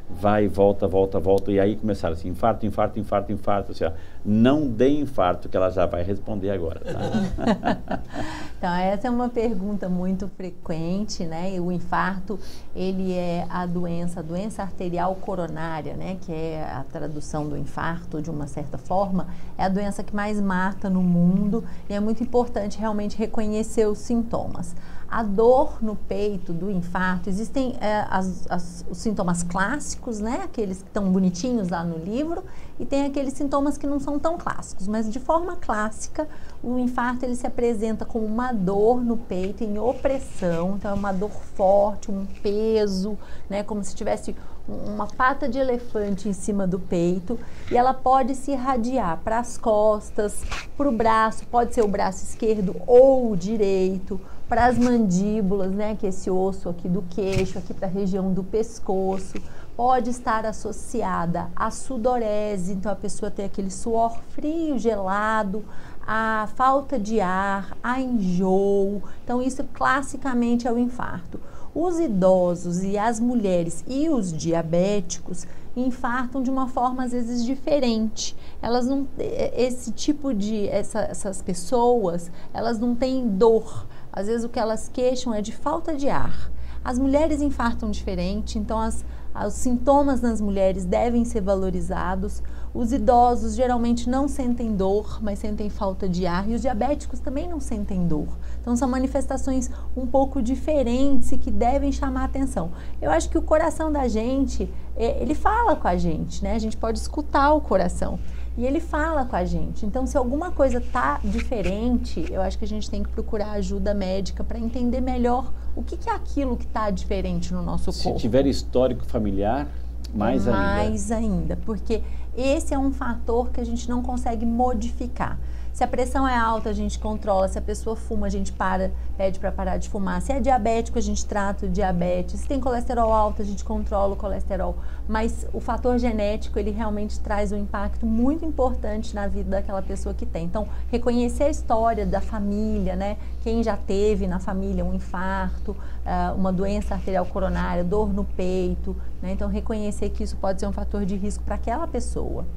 vai, volta, volta, volta. E aí começaram assim, infarto, infarto, infarto, infarto. Assim, ó, não dê infarto, que ela já vai responder agora. Tá? então, essa é uma pergunta muito frequente, né? O infarto, ele é a doença, a doença arterial coronária, né? Que é a tradução do infarto, de uma certa forma, é a doença que mais mata no mundo e é muito importante realmente reconhecer os sintomas. A dor no peito do infarto, existem é, as, as, os sintomas clássicos, né? Aqueles que estão bonitinhos lá no livro, e tem aqueles sintomas que não são tão clássicos, mas de forma clássica, o infarto ele se apresenta como uma dor no peito em opressão, então é uma dor forte, um peso, né? Como se tivesse uma pata de elefante em cima do peito. E ela pode se irradiar para as costas, para o braço, pode ser o braço esquerdo ou o direito, para as mandíbulas, né, que é esse osso aqui do queixo, aqui para a região do pescoço, pode estar associada à sudorese, então a pessoa tem aquele suor frio, gelado, a falta de ar, a enjoo. Então isso classicamente é o infarto. Os idosos e as mulheres e os diabéticos infartam de uma forma às vezes diferente. Elas não esse tipo de essa, essas pessoas, elas não têm dor às vezes o que elas queixam é de falta de ar. As mulheres infartam diferente, então as, os sintomas nas mulheres devem ser valorizados. Os idosos geralmente não sentem dor, mas sentem falta de ar. E os diabéticos também não sentem dor. Então são manifestações um pouco diferentes e que devem chamar atenção. Eu acho que o coração da gente, é, ele fala com a gente, né? A gente pode escutar o coração e ele fala com a gente. Então, se alguma coisa tá diferente, eu acho que a gente tem que procurar ajuda médica para entender melhor o que, que é aquilo que está diferente no nosso se corpo. Se tiver histórico familiar, mais ainda. Mais ainda, porque esse é um fator que a gente não consegue modificar. Se a pressão é alta, a gente controla. Se a pessoa fuma, a gente para, pede para parar de fumar. Se é diabético, a gente trata o diabetes. Se tem colesterol alto, a gente controla o colesterol. Mas o fator genético, ele realmente traz um impacto muito importante na vida daquela pessoa que tem. Então, reconhecer a história da família, né? Quem já teve na família um infarto, ah, uma doença arterial coronária, dor no peito, né? Então, reconhecer que isso pode ser um fator de risco para aquela pessoa.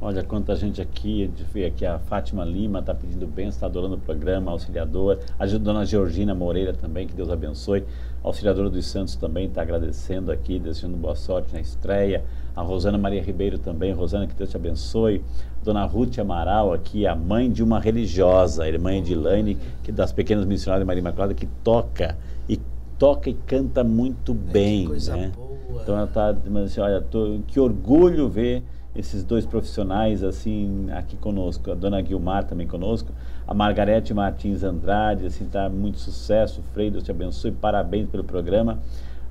Olha quanta gente aqui, vê aqui a Fátima Lima está pedindo bem, está adorando o programa, auxiliadora. A dona Georgina Moreira também, que Deus abençoe. A auxiliadora dos Santos também está agradecendo aqui, desejando boa sorte na estreia. A Rosana Maria Ribeiro também, Rosana, que Deus te abençoe. Dona Ruth Amaral aqui, a mãe de uma religiosa, a irmã Edilane, que das pequenas missionárias de Maria Imaculada, que toca e toca e canta muito bem. É, que coisa né? boa. Então ela está dizendo assim, olha, tô, que orgulho ver esses dois profissionais assim aqui conosco, a dona Guilmar também conosco, a Margarete Martins Andrade, assim, tá muito sucesso, Frei, Deus te abençoe, parabéns pelo programa.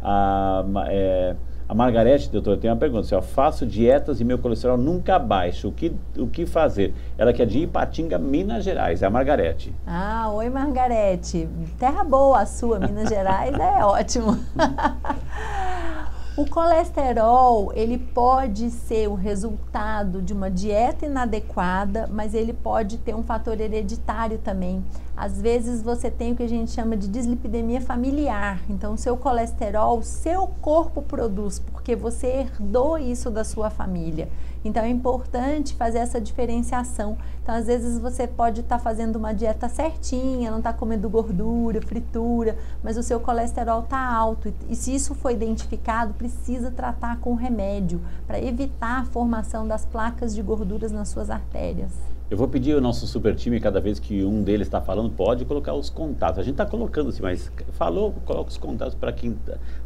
A, é, a Margarete, doutor, tem uma pergunta, assim, ó, faço dietas e meu colesterol nunca baixa, o que, o que fazer? Ela que é de Ipatinga, Minas Gerais, é a Margarete. Ah, oi Margarete, terra boa a sua, Minas Gerais é ótimo. O colesterol, ele pode ser o resultado de uma dieta inadequada, mas ele pode ter um fator hereditário também. Às vezes você tem o que a gente chama de dislipidemia familiar. Então, seu colesterol, seu corpo produz, porque porque você herdou isso da sua família. Então é importante fazer essa diferenciação. Então, às vezes, você pode estar tá fazendo uma dieta certinha, não está comendo gordura, fritura, mas o seu colesterol está alto. E, se isso foi identificado, precisa tratar com remédio para evitar a formação das placas de gorduras nas suas artérias. Eu vou pedir o nosso super time, cada vez que um deles está falando, pode colocar os contatos. A gente está colocando assim, mas falou, coloca os contatos para quem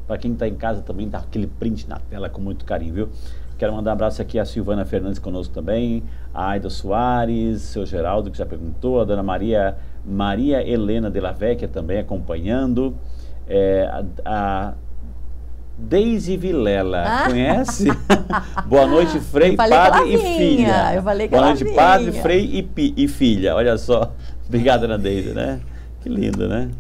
para quem está em casa também, dá aquele print na tela com muito carinho, viu? Quero mandar um abraço aqui a Silvana Fernandes conosco também, a Aida Soares, seu Geraldo que já perguntou, a dona Maria Maria Helena de la Vecchia também acompanhando, é, a, a Deise Vilela, ah. conhece? Boa noite, Frei, Padre e Filha. Eu falei que Boa noite, Padre, Frei e, e, Filha. Olha só. Obrigada, Ana Deise, né? Que lindo, né?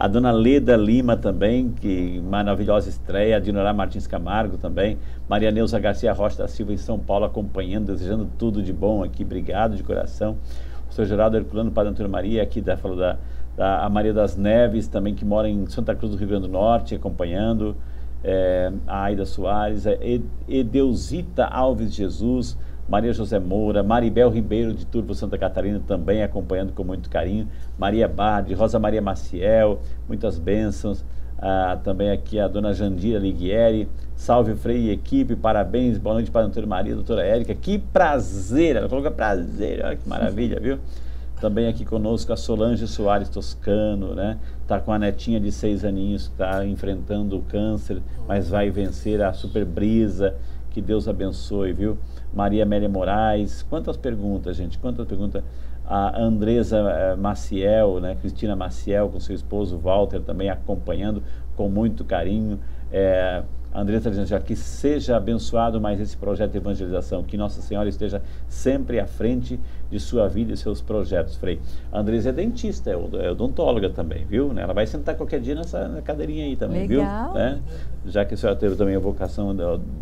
A dona Leda Lima também, que maravilhosa estreia. A Dinorá Martins Camargo também. Maria Neuza Garcia Rocha da Silva em São Paulo acompanhando, desejando tudo de bom aqui. Obrigado de coração. O seu Geraldo Herculano, Padre Antônio Maria, aqui da, falou da, da a Maria das Neves, também que mora em Santa Cruz do Rio Grande do Norte, acompanhando é, a Aida Soares, a Edeusita Alves Jesus, Maria José Moura, Maribel Ribeiro de Turbo Santa Catarina também acompanhando com muito carinho, Maria Bade, Rosa Maria Maciel, muitas bênçãos. Ah, também aqui a dona Jandira Liguieri, salve Frei e equipe, parabéns, boa noite para a doutora Maria, doutora Érica, que prazer, ela coloca prazer, olha que maravilha, viu? Também aqui conosco a Solange Soares Toscano, né? Tá com a netinha de seis aninhos, está enfrentando o câncer, mas vai vencer a super brisa. Que Deus abençoe, viu? Maria Amélia Moraes, quantas perguntas, gente? Quantas perguntas? A Andresa eh, Maciel, né? Cristina Maciel, com seu esposo Walter, também acompanhando com muito carinho. É, a está dizendo já que seja abençoado mais esse projeto de evangelização, que Nossa Senhora esteja sempre à frente de sua vida e seus projetos, Frei. A Andressa é dentista, é, é odontóloga também, viu? Ela vai sentar qualquer dia nessa cadeirinha aí também, Legal. viu? Né? Já que a senhora teve também a vocação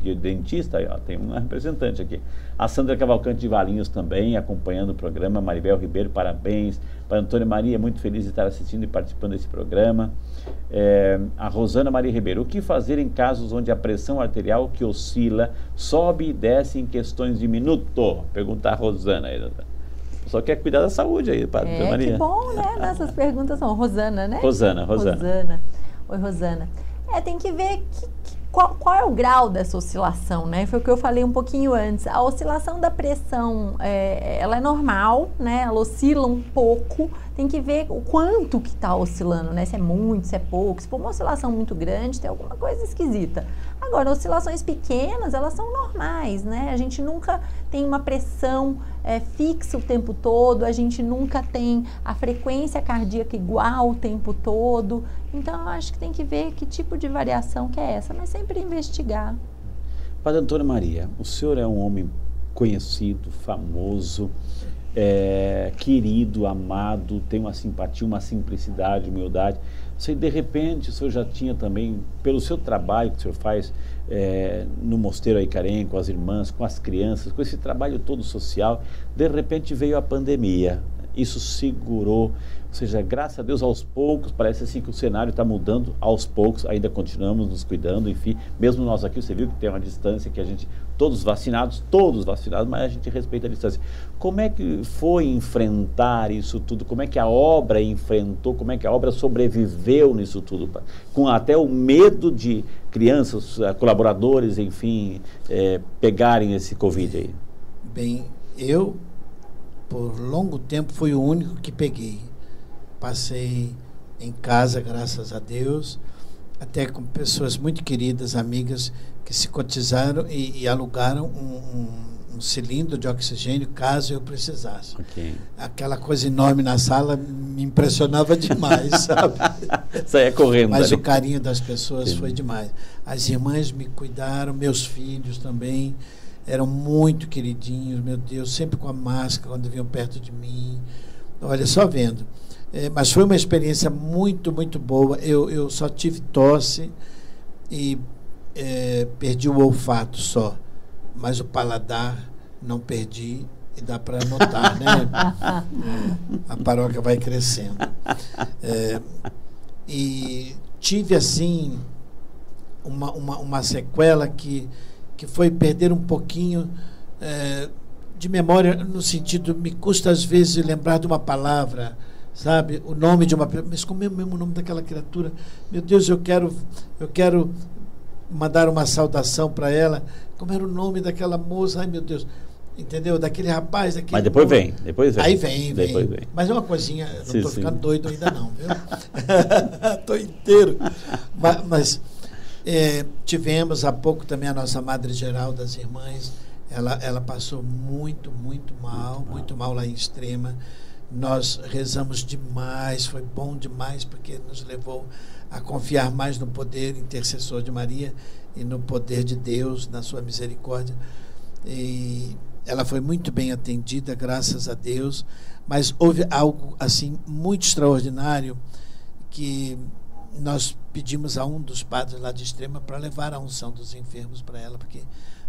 de dentista, ó, tem uma representante aqui. A Sandra Cavalcante de Valinhos também, acompanhando o programa. Maribel Ribeiro, parabéns. Para Antônia Maria, muito feliz de estar assistindo e participando desse programa. É, a Rosana Maria Ribeiro, o que fazer em casos onde a pressão arterial que oscila sobe e desce em questões de minuto? Pergunta a Rosana aí, doutora. Só quer cuidar da saúde aí, Padre é, Maria. Que bom, né? Nessas perguntas são Rosana, né? Rosana, Rosana. Rosana. Oi, Rosana. É, tem que ver que, que, qual, qual, é o grau dessa oscilação, né? Foi o que eu falei um pouquinho antes. A oscilação da pressão, é, ela é normal, né? Ela oscila um pouco. Tem que ver o quanto que está oscilando, né? Se é muito, se é pouco. Se for uma oscilação muito grande, tem alguma coisa esquisita. Agora, oscilações pequenas, elas são normais, né? A gente nunca tem uma pressão é, fixa o tempo todo, a gente nunca tem a frequência cardíaca igual o tempo todo. Então, eu acho que tem que ver que tipo de variação que é essa, mas sempre investigar. Padre Antônio Maria, o senhor é um homem conhecido, famoso, é, querido, amado, tem uma simpatia, uma simplicidade, humildade. Se de repente o senhor já tinha também, pelo seu trabalho que o senhor faz é, no Mosteiro Aicarém, com as irmãs, com as crianças, com esse trabalho todo social, de repente veio a pandemia. Isso segurou ou seja, graças a Deus, aos poucos, parece assim que o cenário está mudando, aos poucos, ainda continuamos nos cuidando, enfim. Mesmo nós aqui, você viu que tem uma distância que a gente, todos vacinados, todos vacinados, mas a gente respeita a distância. Como é que foi enfrentar isso tudo? Como é que a obra enfrentou? Como é que a obra sobreviveu nisso tudo? Com até o medo de crianças, eh, colaboradores, enfim, é, pegarem esse Covid aí. Bem, eu, por longo tempo, fui o único que peguei Passei em casa, graças a Deus, até com pessoas muito queridas, amigas, que se cotizaram e, e alugaram um, um, um, cilindro de oxigênio caso eu precisasse. Okay. Aquela coisa enorme na sala me impressionava demais, sabe? Saia correndo. Mas ali. o carinho das pessoas Sim. foi demais. As irmãs me cuidaram, meus filhos também eram muito queridinhos, meu Deus, sempre com a máscara quando vinham perto de mim. Olha, só vendo. É, mas foi uma experiência muito, muito boa. Eu, eu só tive tosse e é, perdi o olfato só, mas o paladar não perdi e dá para notar, né? A paróquia vai crescendo. É, e tive assim uma, uma, uma sequela que, que foi perder um pouquinho é, de memória, no sentido, me custa às vezes lembrar de uma palavra, sabe? O nome de uma mas como é o mesmo nome daquela criatura? Meu Deus, eu quero, eu quero mandar uma saudação para ela. Como era o nome daquela moça? Ai, meu Deus. Entendeu? Daquele rapaz, daquele. Mas depois vem, depois vem. Aí vem, vem. Depois vem. Mas é uma coisinha, não estou ficando doido ainda não, viu? Estou inteiro. Mas, mas, é, tivemos há pouco também a nossa Madre Geral das Irmãs. Ela, ela passou muito, muito mal, muito mal lá em Extrema. Nós rezamos demais, foi bom demais, porque nos levou a confiar mais no poder intercessor de Maria e no poder de Deus, na sua misericórdia. E ela foi muito bem atendida, graças a Deus, mas houve algo assim muito extraordinário que nós pedimos a um dos padres lá de Extrema para levar a unção dos enfermos para ela, porque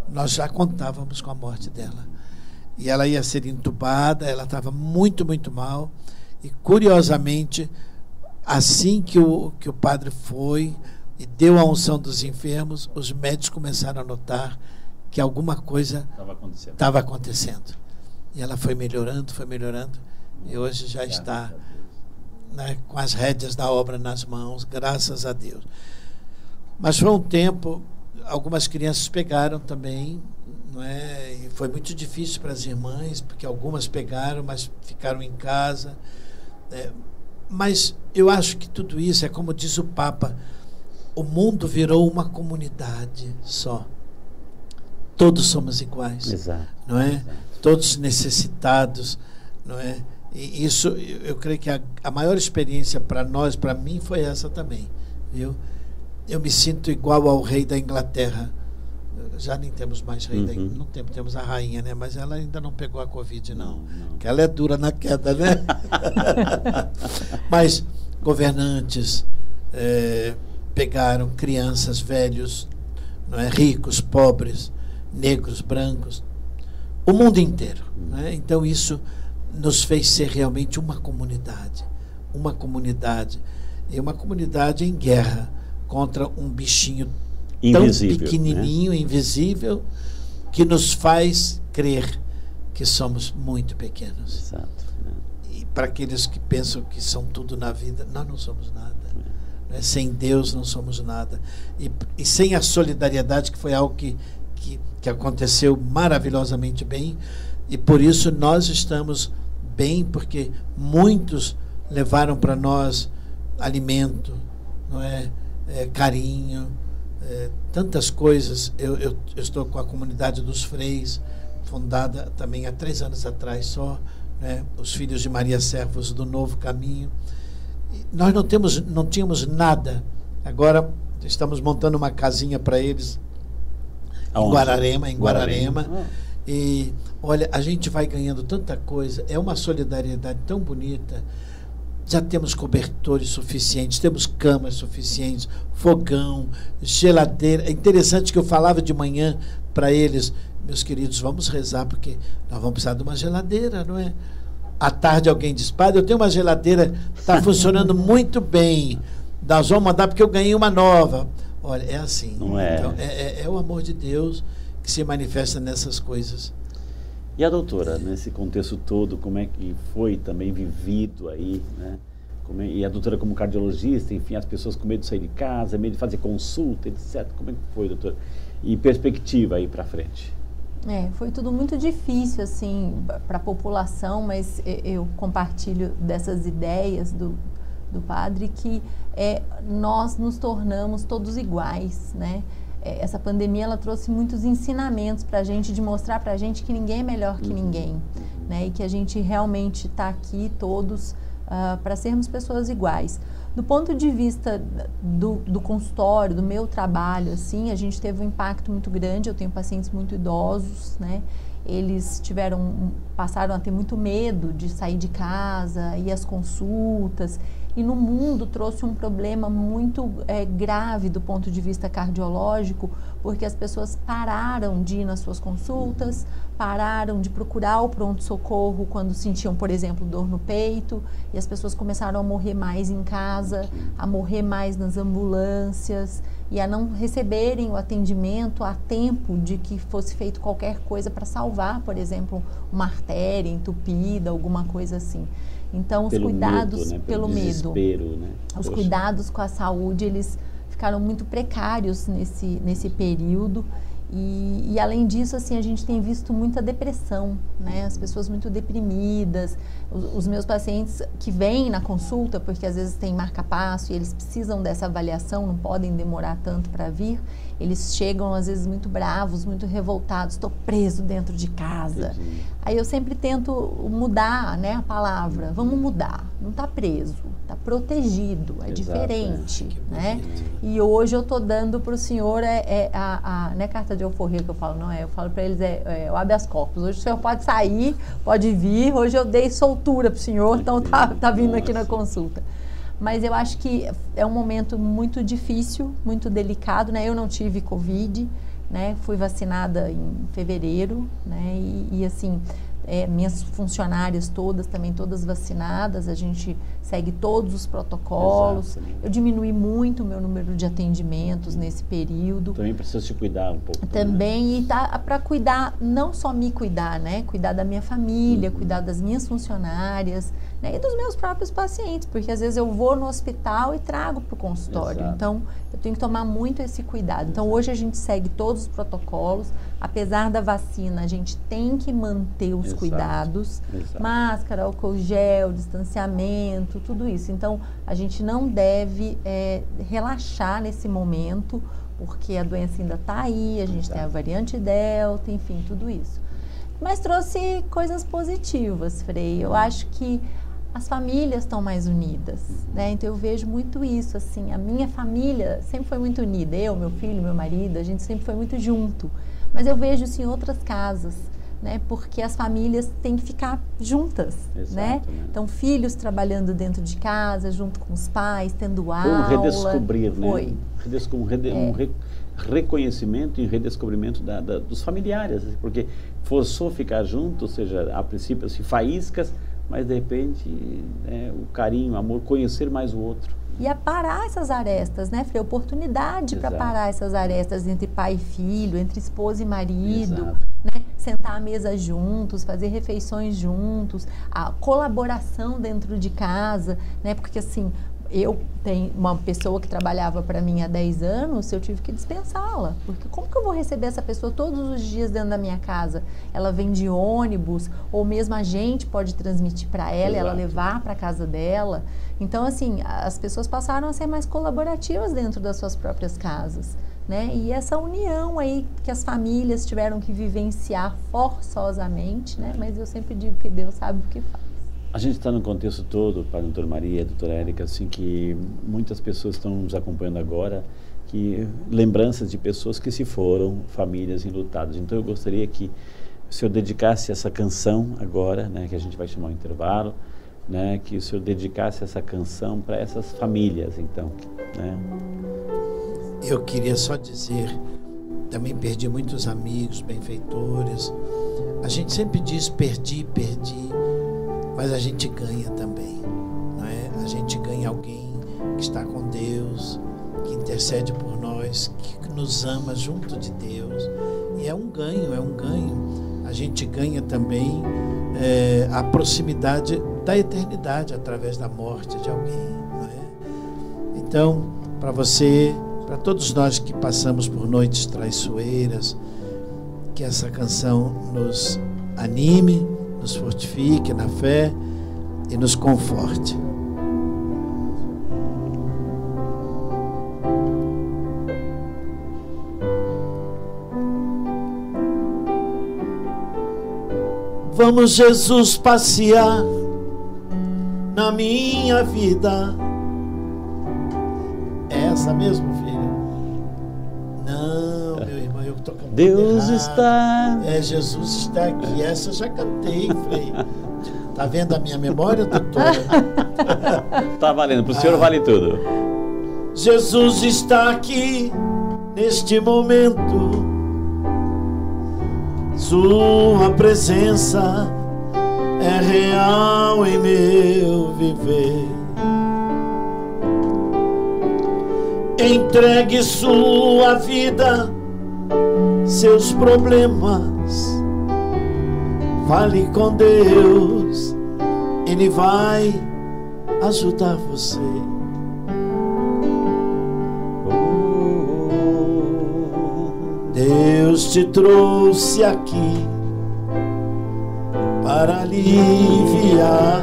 nós já contávamos com a morte dela. E ela ia ser entubada, ela estava muito, muito mal. E curiosamente, assim que o, que o padre foi e deu a unção dos enfermos, os médicos começaram a notar que alguma coisa Estava acontecendo. estava acontecendo. E ela foi melhorando, foi melhorando, e hoje já está né, com as rédeas da obra nas mãos, graças a Deus. Mas foi um tempo, algumas crianças pegaram também, não é? E foi muito difícil para as irmãs, porque algumas pegaram, mas ficaram em casa. É, mas eu acho que tudo isso é como diz o Papa: o mundo virou uma comunidade só. Todos somos iguais Exato. não é? Todos necessitados, não é? E isso, eu, eu creio que a, a maior experiência para nós, para mim, foi essa também, viu? Eu me sinto igual ao rei da Inglaterra. Já nem temos mais rei Uhum. Não temos, temos a rainha, né? Mas ela ainda não pegou a Covid, não. Não, não. Que ela é dura na queda, né? Mas governantes eh, pegaram crianças, velhos, não é? ricos, pobres, negros, brancos, o mundo inteiro. né? Então isso nos fez ser realmente uma comunidade, uma comunidade e uma comunidade em guerra contra um bichinho Invisível, tão pequenininho, invisível, que nos faz crer que somos muito pequenos. Exato. né? E para aqueles que pensam que são tudo na vida, nós não somos nada. né? Sem Deus não somos nada. E, e sem a solidariedade, que foi algo que, que, que aconteceu maravilhosamente bem, e por isso nós estamos bem, porque muitos levaram para nós alimento, não é? É, carinho, é, tantas coisas. Eu, eu, eu estou com a comunidade dos freis, fundada também há três anos atrás só, né? os filhos de Maria Servos do Novo Caminho. E nós não, temos, não tínhamos nada. Agora estamos montando uma casinha para eles em Aonde? Guararema, em Guararema. Ah, E olha, a gente vai ganhando tanta coisa, é uma solidariedade tão bonita. Já temos cobertores suficientes, temos camas suficientes, fogão, geladeira. É interessante que eu falava de manhã para eles, meus queridos, vamos rezar, porque nós vamos precisar de uma geladeira, não é? À tarde alguém diz, padre, eu tenho uma geladeira, está funcionando muito bem. Nós vamos mandar porque eu ganhei uma nova. Olha, é assim. Não é? Então, é, é- é o amor de Deus que se manifesta nessas coisas. E a doutora, nesse contexto todo, como é que foi também vivido aí, né? É- e a doutora como cardiologista, enfim, as pessoas com medo de sair de casa, medo de fazer consulta, etc. Como é que foi, doutora? E perspectiva aí para frente? É, foi tudo muito difícil assim para a população, mas eu compartilho dessas ideias do, do padre que é, nós nos tornamos todos iguais, né? É, essa pandemia ela trouxe muitos ensinamentos para a gente de mostrar para a gente que ninguém é melhor que ninguém, né? E que a gente realmente está aqui todos para sermos pessoas iguais. Do ponto de vista do, do consultório, do meu trabalho, assim, a gente teve um impacto muito grande. Eu tenho pacientes muito idosos, né? Eles tiveram, passaram a ter muito medo de sair de casa, ir às consultas. E no mundo trouxe um problema muito é, grave do ponto de vista cardiológico, porque as pessoas pararam de ir nas suas consultas, pararam de procurar o pronto-socorro quando sentiam, por exemplo, dor no peito, e as pessoas começaram a morrer mais em casa, a morrer mais nas ambulâncias. e a não receberem o atendimento a tempo de que fosse feito qualquer coisa para salvar, por exemplo, uma artéria entupida, alguma coisa assim. Então, os pelo cuidados medo, né? pelo, medo, né? os cuidados com a saúde, eles ficaram muito precários nesse, nesse período. E, e, além disso, assim, a gente tem visto muita depressão, né? As pessoas muito deprimidas. Os, meus pacientes que vêm na consulta, porque às vezes tem marca-passo e eles precisam dessa avaliação, não podem demorar tanto para vir, eles chegam às vezes muito bravos, muito revoltados, estou preso dentro de casa. Entendi. Aí eu sempre tento mudar né, a palavra. Vamos mudar. Não está preso, está protegido, é Exato, diferente. É. Né? E hoje eu estou dando para o senhor é, é a, a né, carta de alforria que eu falo, não é? Eu falo para eles é, é o habeas corpus. Hoje o senhor pode sair, pode vir. Hoje eu dei soltura para o senhor, então tá, tá vindo aqui na consulta mas eu acho que é um momento muito difícil, muito delicado, né? Eu não tive Covid, né? Fui vacinada em fevereiro, né? E, e assim, é, minhas funcionárias todas, também todas vacinadas, a gente segue todos os protocolos. Exato. Eu diminui muito o meu número de atendimentos nesse período. Também precisa se cuidar um pouco. Também, né? e tá para cuidar, não só me cuidar, né? Cuidar da minha família, uhum. cuidar das minhas funcionárias né? e dos meus próprios pacientes, porque às vezes eu vou no hospital e trago para o consultório. Exato. Então, eu tenho que tomar muito esse cuidado. Então, hoje a gente segue todos os protocolos. Apesar da vacina, a gente tem que manter os Exato. cuidados. Exato. Máscara, álcool gel, distanciamento, tudo isso. Então, a gente não deve é, relaxar nesse momento, porque a doença ainda está aí, a gente Exato. tem a variante Delta, enfim, tudo isso. Mas trouxe coisas positivas, Frei. Eu acho que as famílias estão mais unidas, né? Então eu vejo muito isso, assim, a minha família sempre foi muito unida, eu, meu filho, meu marido, a gente sempre foi muito junto. Mas eu vejo isso em outras casas, né? Porque as famílias têm que ficar juntas, Exato, né? né? Então filhos trabalhando dentro de casa, junto com os pais, tendo aula. Foi um redescobrir, né? Foi. Um, rede, é. um re, reconhecimento e redescobrimento da, da, dos familiares, porque forçou ficar junto, ou seja, a princípio assim, faíscas, mas de repente né, o carinho, o amor, conhecer mais o outro. E a parar essas arestas, né, Frei? Oportunidade para parar essas arestas entre pai e filho, entre esposa e marido, né? Sentar à mesa juntos, fazer refeições juntos, a colaboração dentro de casa, né? Porque assim, eu tenho uma pessoa que trabalhava para mim há 10 anos, eu tive que dispensá-la. Porque como que eu vou receber essa pessoa todos os dias dentro da minha casa? Ela vem de ônibus, ou mesmo a gente pode transmitir para ela e ela levar para casa dela. Então, assim, as pessoas passaram a ser mais colaborativas dentro das suas próprias casas. Né? E essa união aí que as famílias tiveram que vivenciar forçosamente, né? Mas eu sempre digo que Deus sabe o que faz. A gente está no contexto todo, para a doutora Maria, a doutora Érica, assim, que muitas pessoas estão nos acompanhando agora, que lembranças de pessoas que se foram, famílias enlutadas. Então eu gostaria que o senhor dedicasse essa canção agora, né, que a gente vai chamar o intervalo, né, que o senhor dedicasse essa canção para essas famílias, então, né? Eu queria só dizer, também perdi muitos amigos, benfeitores. A gente sempre diz perdi, perdi mas a gente ganha também, não é? A gente ganha alguém que está com Deus, que intercede por nós, que nos ama junto de Deus. E é um ganho, é um ganho. A gente ganha também é, a proximidade da eternidade através da morte de alguém, é? Então, para você, para todos nós que passamos por noites traiçoeiras, que essa canção nos anime nos fortifique na fé e nos conforte. Vamos, Jesus, passear na minha vida. É essa mesmo, filho? Não, meu irmão, eu tô cantando Deus errado. está. É, Jesus está aqui. Essa eu já cantei, Frei. Tá vendo a minha memória, doutora? tá valendo, para o senhor ah. vale tudo. Jesus está aqui neste momento. Sua presença é real em meu viver. Entregue sua vida, seus problemas. Fale com Deus, Ele vai ajudar você. Deus te trouxe aqui para aliviar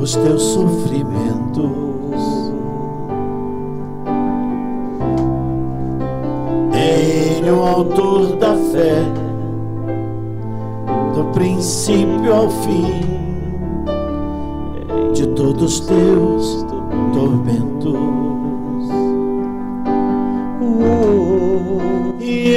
os teus sofrimentos. Ele o autor da fé, do princípio ao fim de todos os teus tormentos.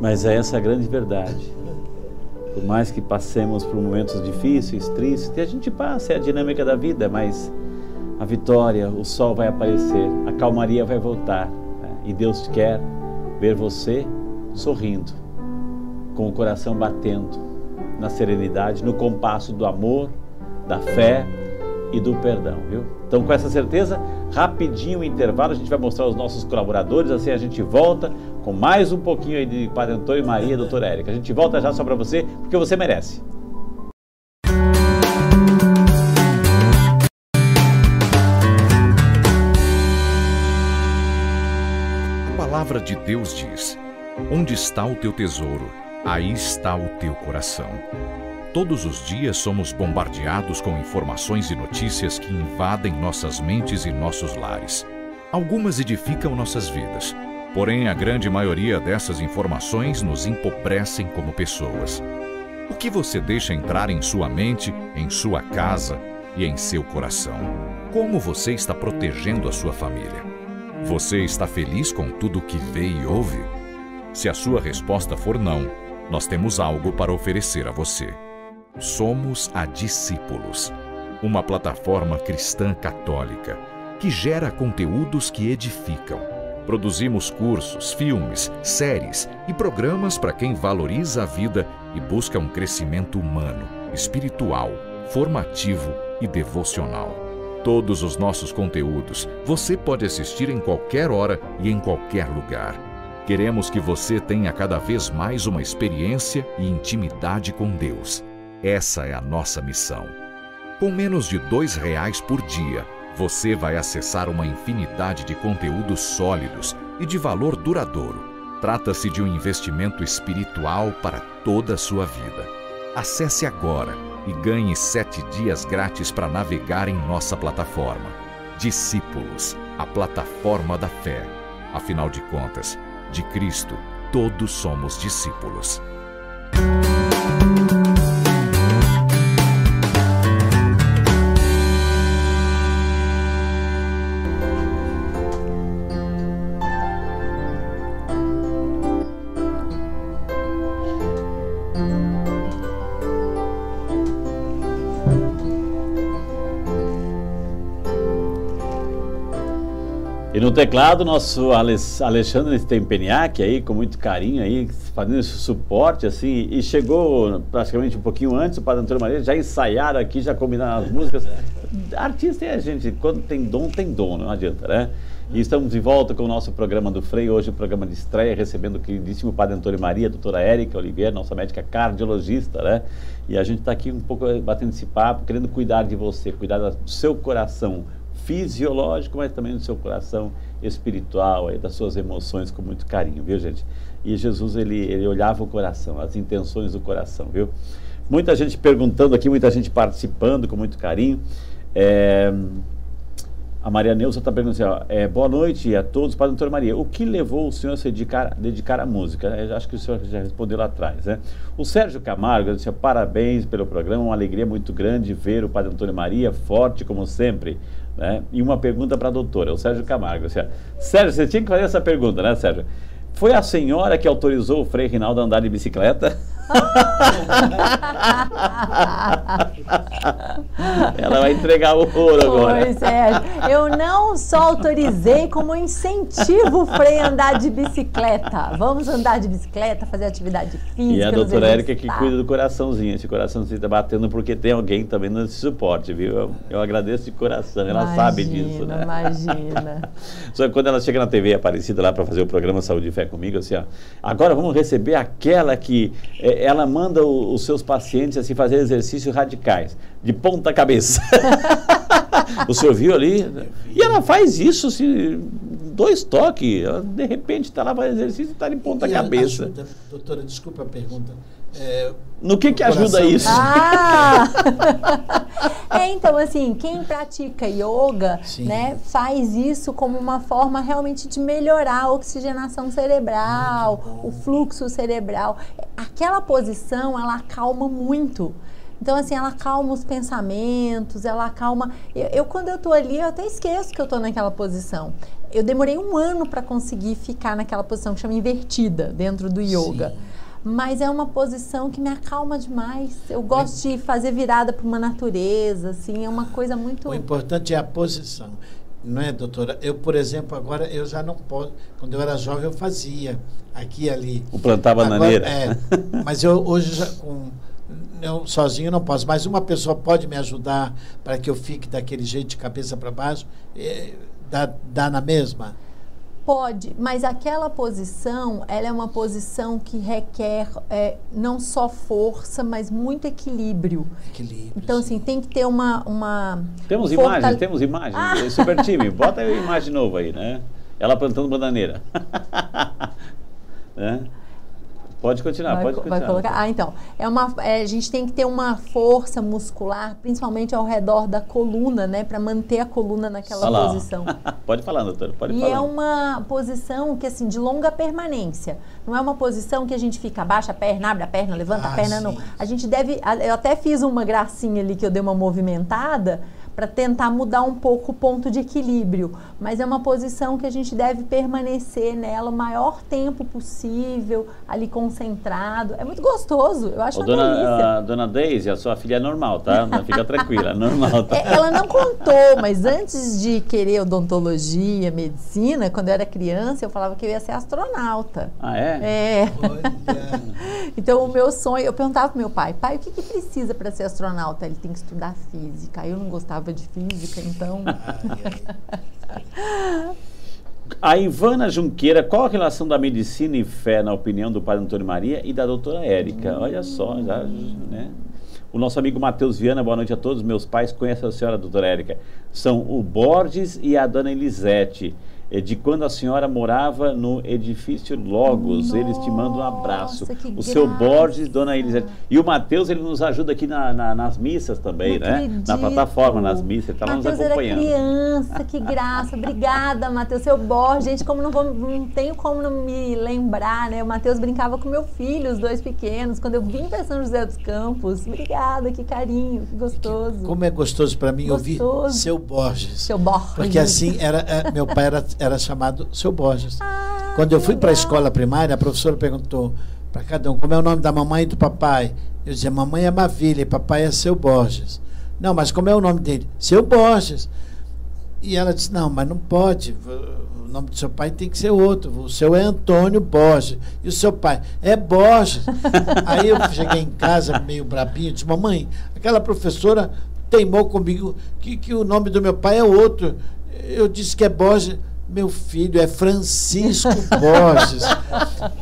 Mas é essa a grande verdade. Por mais que passemos por momentos difíceis, tristes, que a gente passa, é a dinâmica da vida, mas a vitória, o sol vai aparecer, a calmaria vai voltar. Né? E Deus quer ver você sorrindo, com o coração batendo na serenidade, no compasso do amor, da fé e do perdão, viu? Então, com essa certeza, rapidinho o intervalo, a gente vai mostrar os nossos colaboradores, assim a gente volta com mais um pouquinho aí de Padre Antônio e Maria, doutora Érica. A gente volta já só para você, porque você merece. A palavra de Deus diz: Onde está o teu tesouro, aí está o teu coração. Todos os dias somos bombardeados com informações e notícias que invadem nossas mentes e nossos lares. Algumas edificam nossas vidas, porém a grande maioria dessas informações nos empobrecem como pessoas. O que você deixa entrar em sua mente, em sua casa e em seu coração? Como você está protegendo a sua família? Você está feliz com tudo o que vê e ouve? Se a sua resposta for não, nós temos algo para oferecer a você. Somos a Discípulos, uma plataforma cristã católica que gera conteúdos que edificam. Produzimos cursos, filmes, séries e programas para quem valoriza a vida e busca um crescimento humano, espiritual, formativo e devocional. Todos os nossos conteúdos você pode assistir em qualquer hora e em qualquer lugar. Queremos que você tenha cada vez mais uma experiência e intimidade com Deus. Essa é a nossa missão. Com menos de dois reais por dia, você vai acessar uma infinidade de conteúdos sólidos e de valor duradouro. Trata-se de um investimento espiritual para toda a sua vida. Acesse agora e ganhe sete dias grátis para navegar em nossa plataforma. Discípulos, a plataforma da fé. Afinal de contas, de Cristo, todos somos discípulos. No teclado, nosso Alexandre Stempeniak aí, com muito carinho aí, fazendo esse suporte, assim, e chegou praticamente um pouquinho antes, o Padre Antônio Maria, já ensaiaram aqui, já combinaram as músicas. Artista é a gente, quando tem dom, tem dom, não adianta, né? E estamos de volta com o nosso programa do Frei, hoje o programa de estreia, recebendo o queridíssimo Padre Antônio Maria, a doutora Érica Oliveira, nossa médica cardiologista, né? E a gente está aqui um pouco batendo esse papo, querendo cuidar de você, cuidar do seu coração fisiológico, mas também do seu coração espiritual, aí, das suas emoções com muito carinho, viu, gente? E Jesus, ele, ele olhava o coração, as intenções do coração, viu? Muita gente perguntando aqui, muita gente participando com muito carinho. É, a Maria Neuza está perguntando assim, ó, é, boa noite a todos, Padre Doutor Maria. O que levou o senhor a se dedicar, dedicar à música? Eu acho que o senhor já respondeu lá atrás, né? O Sérgio Camargo disse, parabéns pelo programa, uma alegria muito grande ver o Padre Antônio Maria forte como sempre. Né? E uma pergunta para a doutora, o Sérgio Camargo. Assim, Sérgio, você tinha que fazer essa pergunta, né, Sérgio? Foi a senhora que autorizou o Frei Rinaldo a andar de bicicleta? Ela vai entregar o ouro agora. Pois é. Eu não só autorizei, como incentivo o Frei a andar de bicicleta. Vamos andar de bicicleta, fazer atividade física. E a doutora Érica que cuida do coraçãozinho. Esse coraçãozinho está batendo porque tem alguém também nesse suporte, viu? Eu, eu agradeço de coração. Ela imagina, sabe disso, né? Imagina. Só que quando ela chega na TV Aparecida lá para fazer o programa Saúde e Fé comigo, assim, ó, agora vamos receber aquela que. É, ela manda o, os seus pacientes assim fazer exercícios radicais, de ponta cabeça. o senhor viu ali? E ela faz isso, assim, dois toques. Ela, de repente está lá fazendo exercício e está de ponta E cabeça. ajuda, doutora, desculpa a pergunta. É, No que que ajuda isso? Ah! é, então, assim, quem pratica yoga, Sim. né, faz isso como uma forma realmente de melhorar a oxigenação cerebral, o fluxo cerebral. Aquela posição, ela acalma muito. Então, assim, ela acalma os pensamentos, ela acalma. Eu, eu, quando eu tô ali, eu até esqueço que eu tô naquela posição. Eu demorei um ano para conseguir ficar naquela posição que chama invertida dentro do yoga. Sim. Mas é uma posição que me acalma demais. Eu gosto de fazer virada para uma natureza, assim, é uma coisa muito. O importante é a posição. Não é, doutora? Eu, por exemplo, agora eu já não posso. Quando eu era jovem, eu fazia aqui e ali. O plantar Agora, bananeira. é, mas eu hoje já com eu sozinho não posso, mas uma pessoa pode me ajudar para que eu fique daquele jeito de cabeça para baixo, é, dá, dá na mesma? Pode, mas aquela posição, ela é uma posição que requer é, não só força, mas muito equilíbrio. Equilíbrio. Então, sim. assim, tem que ter uma. uma Temos fortale- imagens, temos imagens. Esse Super time, bota aí a imagem novo aí, né? Ela plantando bananeira. né? Pode continuar, vai, pode co- continuar. vai colocar. Ah, então. É uma, é, a gente tem que ter uma força muscular, principalmente ao redor da coluna, né? Para manter a coluna naquela Olha lá, ó. posição. pode falar, doutor, pode E falar. é uma posição que, assim, de longa permanência. Não é uma posição que a gente fica, abaixa a perna, abre a perna, levanta Ah, a perna, não. sim. A gente deve. Eu até fiz uma gracinha ali que eu dei uma movimentada para tentar mudar um pouco o ponto de equilíbrio. Mas é uma posição que a gente deve permanecer nela o maior tempo possível, ali concentrado. É muito gostoso. Eu acho Ô, uma delícia. dona, a, dona Deise, a sua filha é normal, tá? Fica tranquila, é normal, tá? É, Ela não contou, mas antes de querer odontologia, medicina, quando eu era criança, eu falava que eu ia ser astronauta. Ah, é? É. Olha, Então, o meu sonho, eu perguntava pro meu pai, pai, o que, que precisa para ser astronauta? Ele tem que estudar física. Eu não gostava de física, então. A Ivana Junqueira, qual a relação da medicina e fé, na opinião do padre Antônio Maria e da doutora Érica? Olha só, já, né? O nosso amigo Matheus Viana, boa noite a todos. Meus pais conhecem a senhora, doutora Érica. São o Borges e a dona Elisete. É de quando a senhora morava no edifício Logos. Eles te mandam um abraço. Nossa, que O seu graça. Borges, dona Elisete. E o Matheus, ele nos ajuda aqui na- na- nas missas também, Não né? acredito. Na plataforma, nas missas. Ele está lá nos Matheus era acompanhando. criança, que graça. Obrigada, Matheus. Seu Borges, gente, como não, vou, não tenho como não me lembrar, né? O Matheus brincava com meu filho, os dois pequenos, quando eu vim para São José dos Campos. Obrigada, que carinho, que gostoso. Como é gostoso para mim ouvir Gostoso. seu Borges. Seu Borges. Porque assim, era, é, meu pai era, era chamado seu Borges. Quando eu fui para a escola primária, a professora perguntou para cada um como é o nome da mamãe e do papai. Eu dizia, mamãe é Mavília e papai é seu Borges. Não, mas como é o nome dele? Seu Borges. E ela disse, não, mas não pode. O nome do seu pai tem que ser outro. O seu é Antônio Borges. E o seu pai é Borges. Aí eu cheguei em casa meio brabinho, disse, mamãe, aquela professora teimou comigo que, que o nome do meu pai é outro. Eu disse que é Borges. Meu filho é Francisco Borges.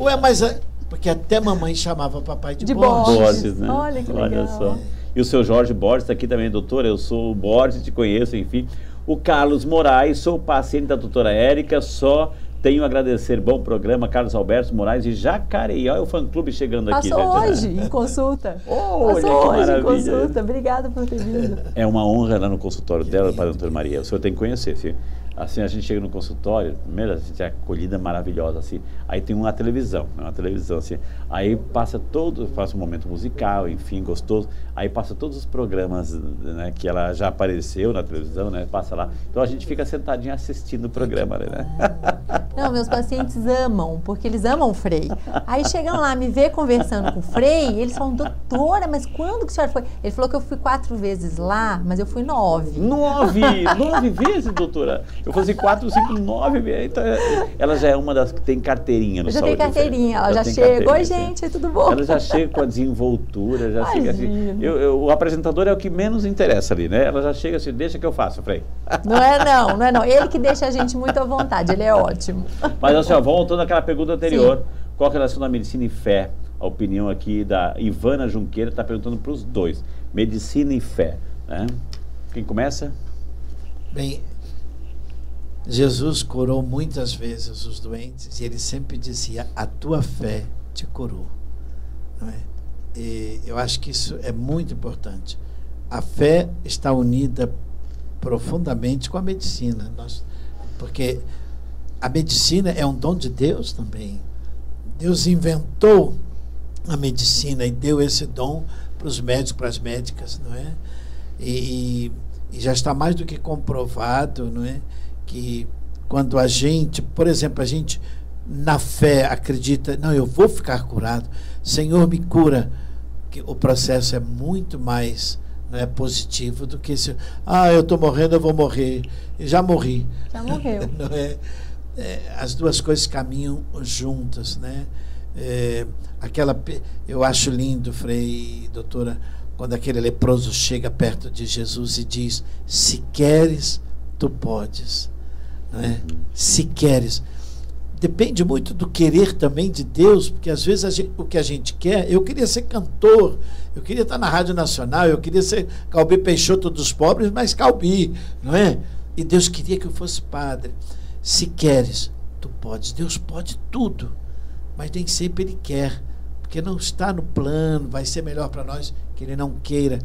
Ué, mas. a- Porque até mamãe chamava papai de, De Borges. Borges. Borges, né? Olha que legal. só. E o seu Jorge Borges está aqui também, doutora. Eu sou o Borges, te conheço, enfim. O Carlos Moraes, sou paciente da doutora Érica, só tenho a agradecer. Bom programa, Carlos Alberto Moraes de Jacareí. Olha o fã-clube chegando aqui. Passou gente. hoje em consulta. Olha que Passou hoje em maravilha. consulta. Obrigada por ter vindo. É uma honra lá no consultório dela, para a doutora Maria. O senhor tem que conhecer. Assim, assim, a gente chega no consultório, primeiro, a gente é acolhida maravilhosa, assim. Aí tem uma televisão, né, uma televisão, assim. Aí passa todo, passa um momento musical, enfim, gostoso. Aí passa todos os programas né, que ela já apareceu na televisão, né? Passa lá. Então a gente fica sentadinho assistindo o programa, né? Não, meus pacientes amam, porque eles amam o Frei. Aí chegam lá, me vê conversando com o Frei, e eles falam, doutora, mas quando que a senhora foi? Ele falou que eu fui quatro vezes lá, mas eu fui nove. Nove! Nove vezes, doutora! Eu falei assim, quatro, cinco, nove vezes. Então, ela já é uma das que tem carteirinha no Eu já tenho Saúde carteirinha, ela já tem chega. Oi, sim. gente, tudo bom? Ela já chega com a desenvoltura, já chega assim. Imagina. Eu- eu- o apresentador é o que menos interessa ali, né? Ela já chega assim, deixa que eu faço, Frei. Não é não, não é não. Ele que deixa a gente muito à vontade, ele é ótimo. Mas assim, ó, voltando àquela pergunta anterior, qual a relação da medicina e fé? A opinião aqui da Ivana Junqueira está perguntando para os dois. Medicina e fé. Né? Quem começa? Bem, Jesus curou muitas vezes os doentes e ele sempre dizia: A tua fé te curou. Não é? E eu acho que isso é muito importante. A fé está unida profundamente com a medicina. Nós, porque a medicina é um dom de Deus também. Deus inventou a medicina e deu esse dom para os médicos, para as médicas, não é? E, e já está mais do que comprovado, não é? Que quando a gente, por exemplo, a gente na fé acredita, não, eu vou ficar curado, Senhor me cura, que o processo é muito mais não é positivo do que se, ah, eu estou morrendo, eu vou morrer, e já morri. Já morreu. é? É, as duas coisas caminham juntas, né? É, aquela, eu acho lindo, Frei, doutora, quando aquele leproso chega perto de Jesus e diz: Se queres, tu podes. É? Se queres. Depende muito do querer também de Deus, porque às vezes gente- o que a gente quer, eu queria ser cantor, eu queria estar na Rádio Nacional, eu queria ser Calbi Peixoto dos pobres, mas Calbi, não é? E Deus queria que eu fosse padre. Se queres, tu podes. Deus pode tudo, mas nem sempre Ele quer, porque não está no plano, vai ser melhor para nós que Ele não queira.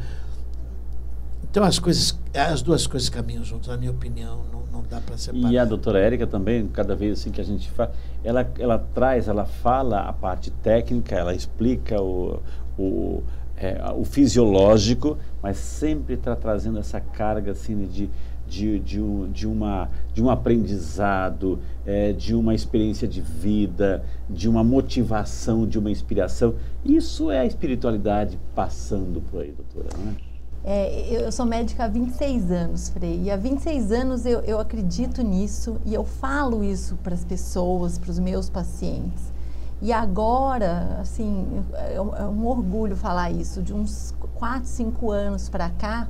Então as coisas, as duas coisas caminham juntas, na minha opinião, não dá para separar. E a doutora Érica também, cada vez assim que a gente faz, ela, ela traz, ela fala a parte técnica, ela explica o, o, é, o fisiológico, mas sempre está trazendo essa carga assim de, de, de, um, de, uma, de um aprendizado, é, de uma experiência de vida, de uma motivação, de uma inspiração. Isso é a espiritualidade passando por aí, doutora, não é? É, eu sou médica há 26 anos, Frei, e há 26 anos eu, eu acredito nisso e eu falo isso para as pessoas, para os meus pacientes. E agora, assim, é um, é um orgulho falar isso, de uns 4, 5 anos para cá,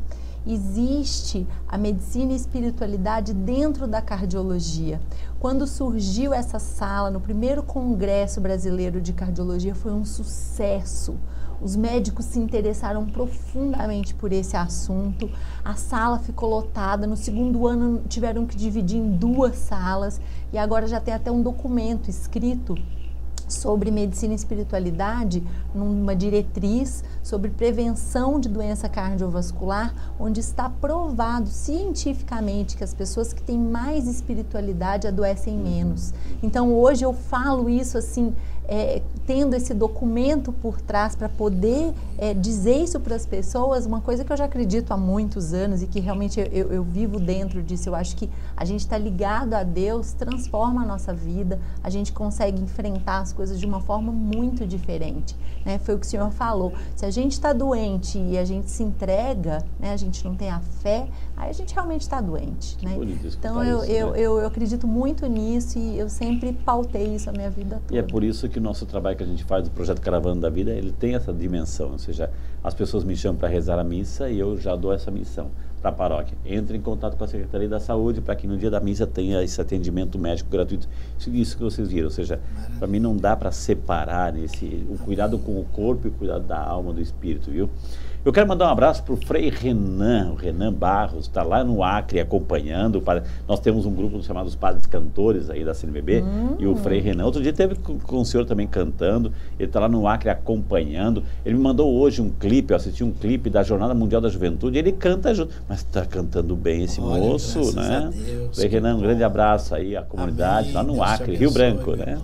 existe a medicina e espiritualidade dentro da cardiologia. Quando surgiu essa sala no primeiro Congresso Brasileiro de Cardiologia, foi um sucesso. Os médicos se interessaram profundamente por esse assunto. A sala ficou lotada. No segundo ano, tiveram que dividir em duas salas. E agora já tem até um documento escrito sobre medicina e espiritualidade numa diretriz sobre prevenção de doença cardiovascular, onde está provado cientificamente que as pessoas que têm mais espiritualidade adoecem menos. Então hoje eu falo isso assim, é, tendo esse documento por trás para poder é, dizer isso para as pessoas, uma coisa que eu já acredito há muitos anos e que realmente eu, eu, eu vivo dentro disso. Eu acho que a gente está ligado a Deus, transforma a nossa vida, a gente consegue enfrentar as coisas de uma forma muito diferente. Né? Foi o que o senhor falou. Se a gente está doente e a gente se entrega, né? a gente não tem a fé, aí a gente realmente está doente. Que né? Então eu, isso, eu, né? eu, eu acredito muito nisso e eu sempre pautei isso a minha vida toda. E é por isso que o nosso trabalho que a gente faz do projeto Caravana da Vida, ele tem essa dimensão, ou seja, as pessoas me chamam para rezar a missa e eu já dou essa missão. Para a paróquia. Entre em contato com a Secretaria da Saúde para que no dia da missa tenha esse atendimento médico gratuito. Isso, que vocês viram. Ou seja, para mim não dá para separar esse, o cuidado com o corpo e o cuidado da alma, do espírito, viu? Eu quero mandar um abraço para o Frei Renan, o Renan Barros, está lá no Acre acompanhando. Nós temos um grupo chamado os Padres Cantores aí da CNBB hum. e o Frei Renan. Outro dia teve com, com o senhor também cantando, ele está lá no Acre acompanhando. Ele me mandou hoje um clipe, eu assisti um clipe da Jornada Mundial da Juventude, ele canta junto, mas está cantando bem esse Olha, moço, né? Deus, Frei Renan, um grande abraço aí à comunidade, Amém. lá no Deus Acre, Rio Branco, né?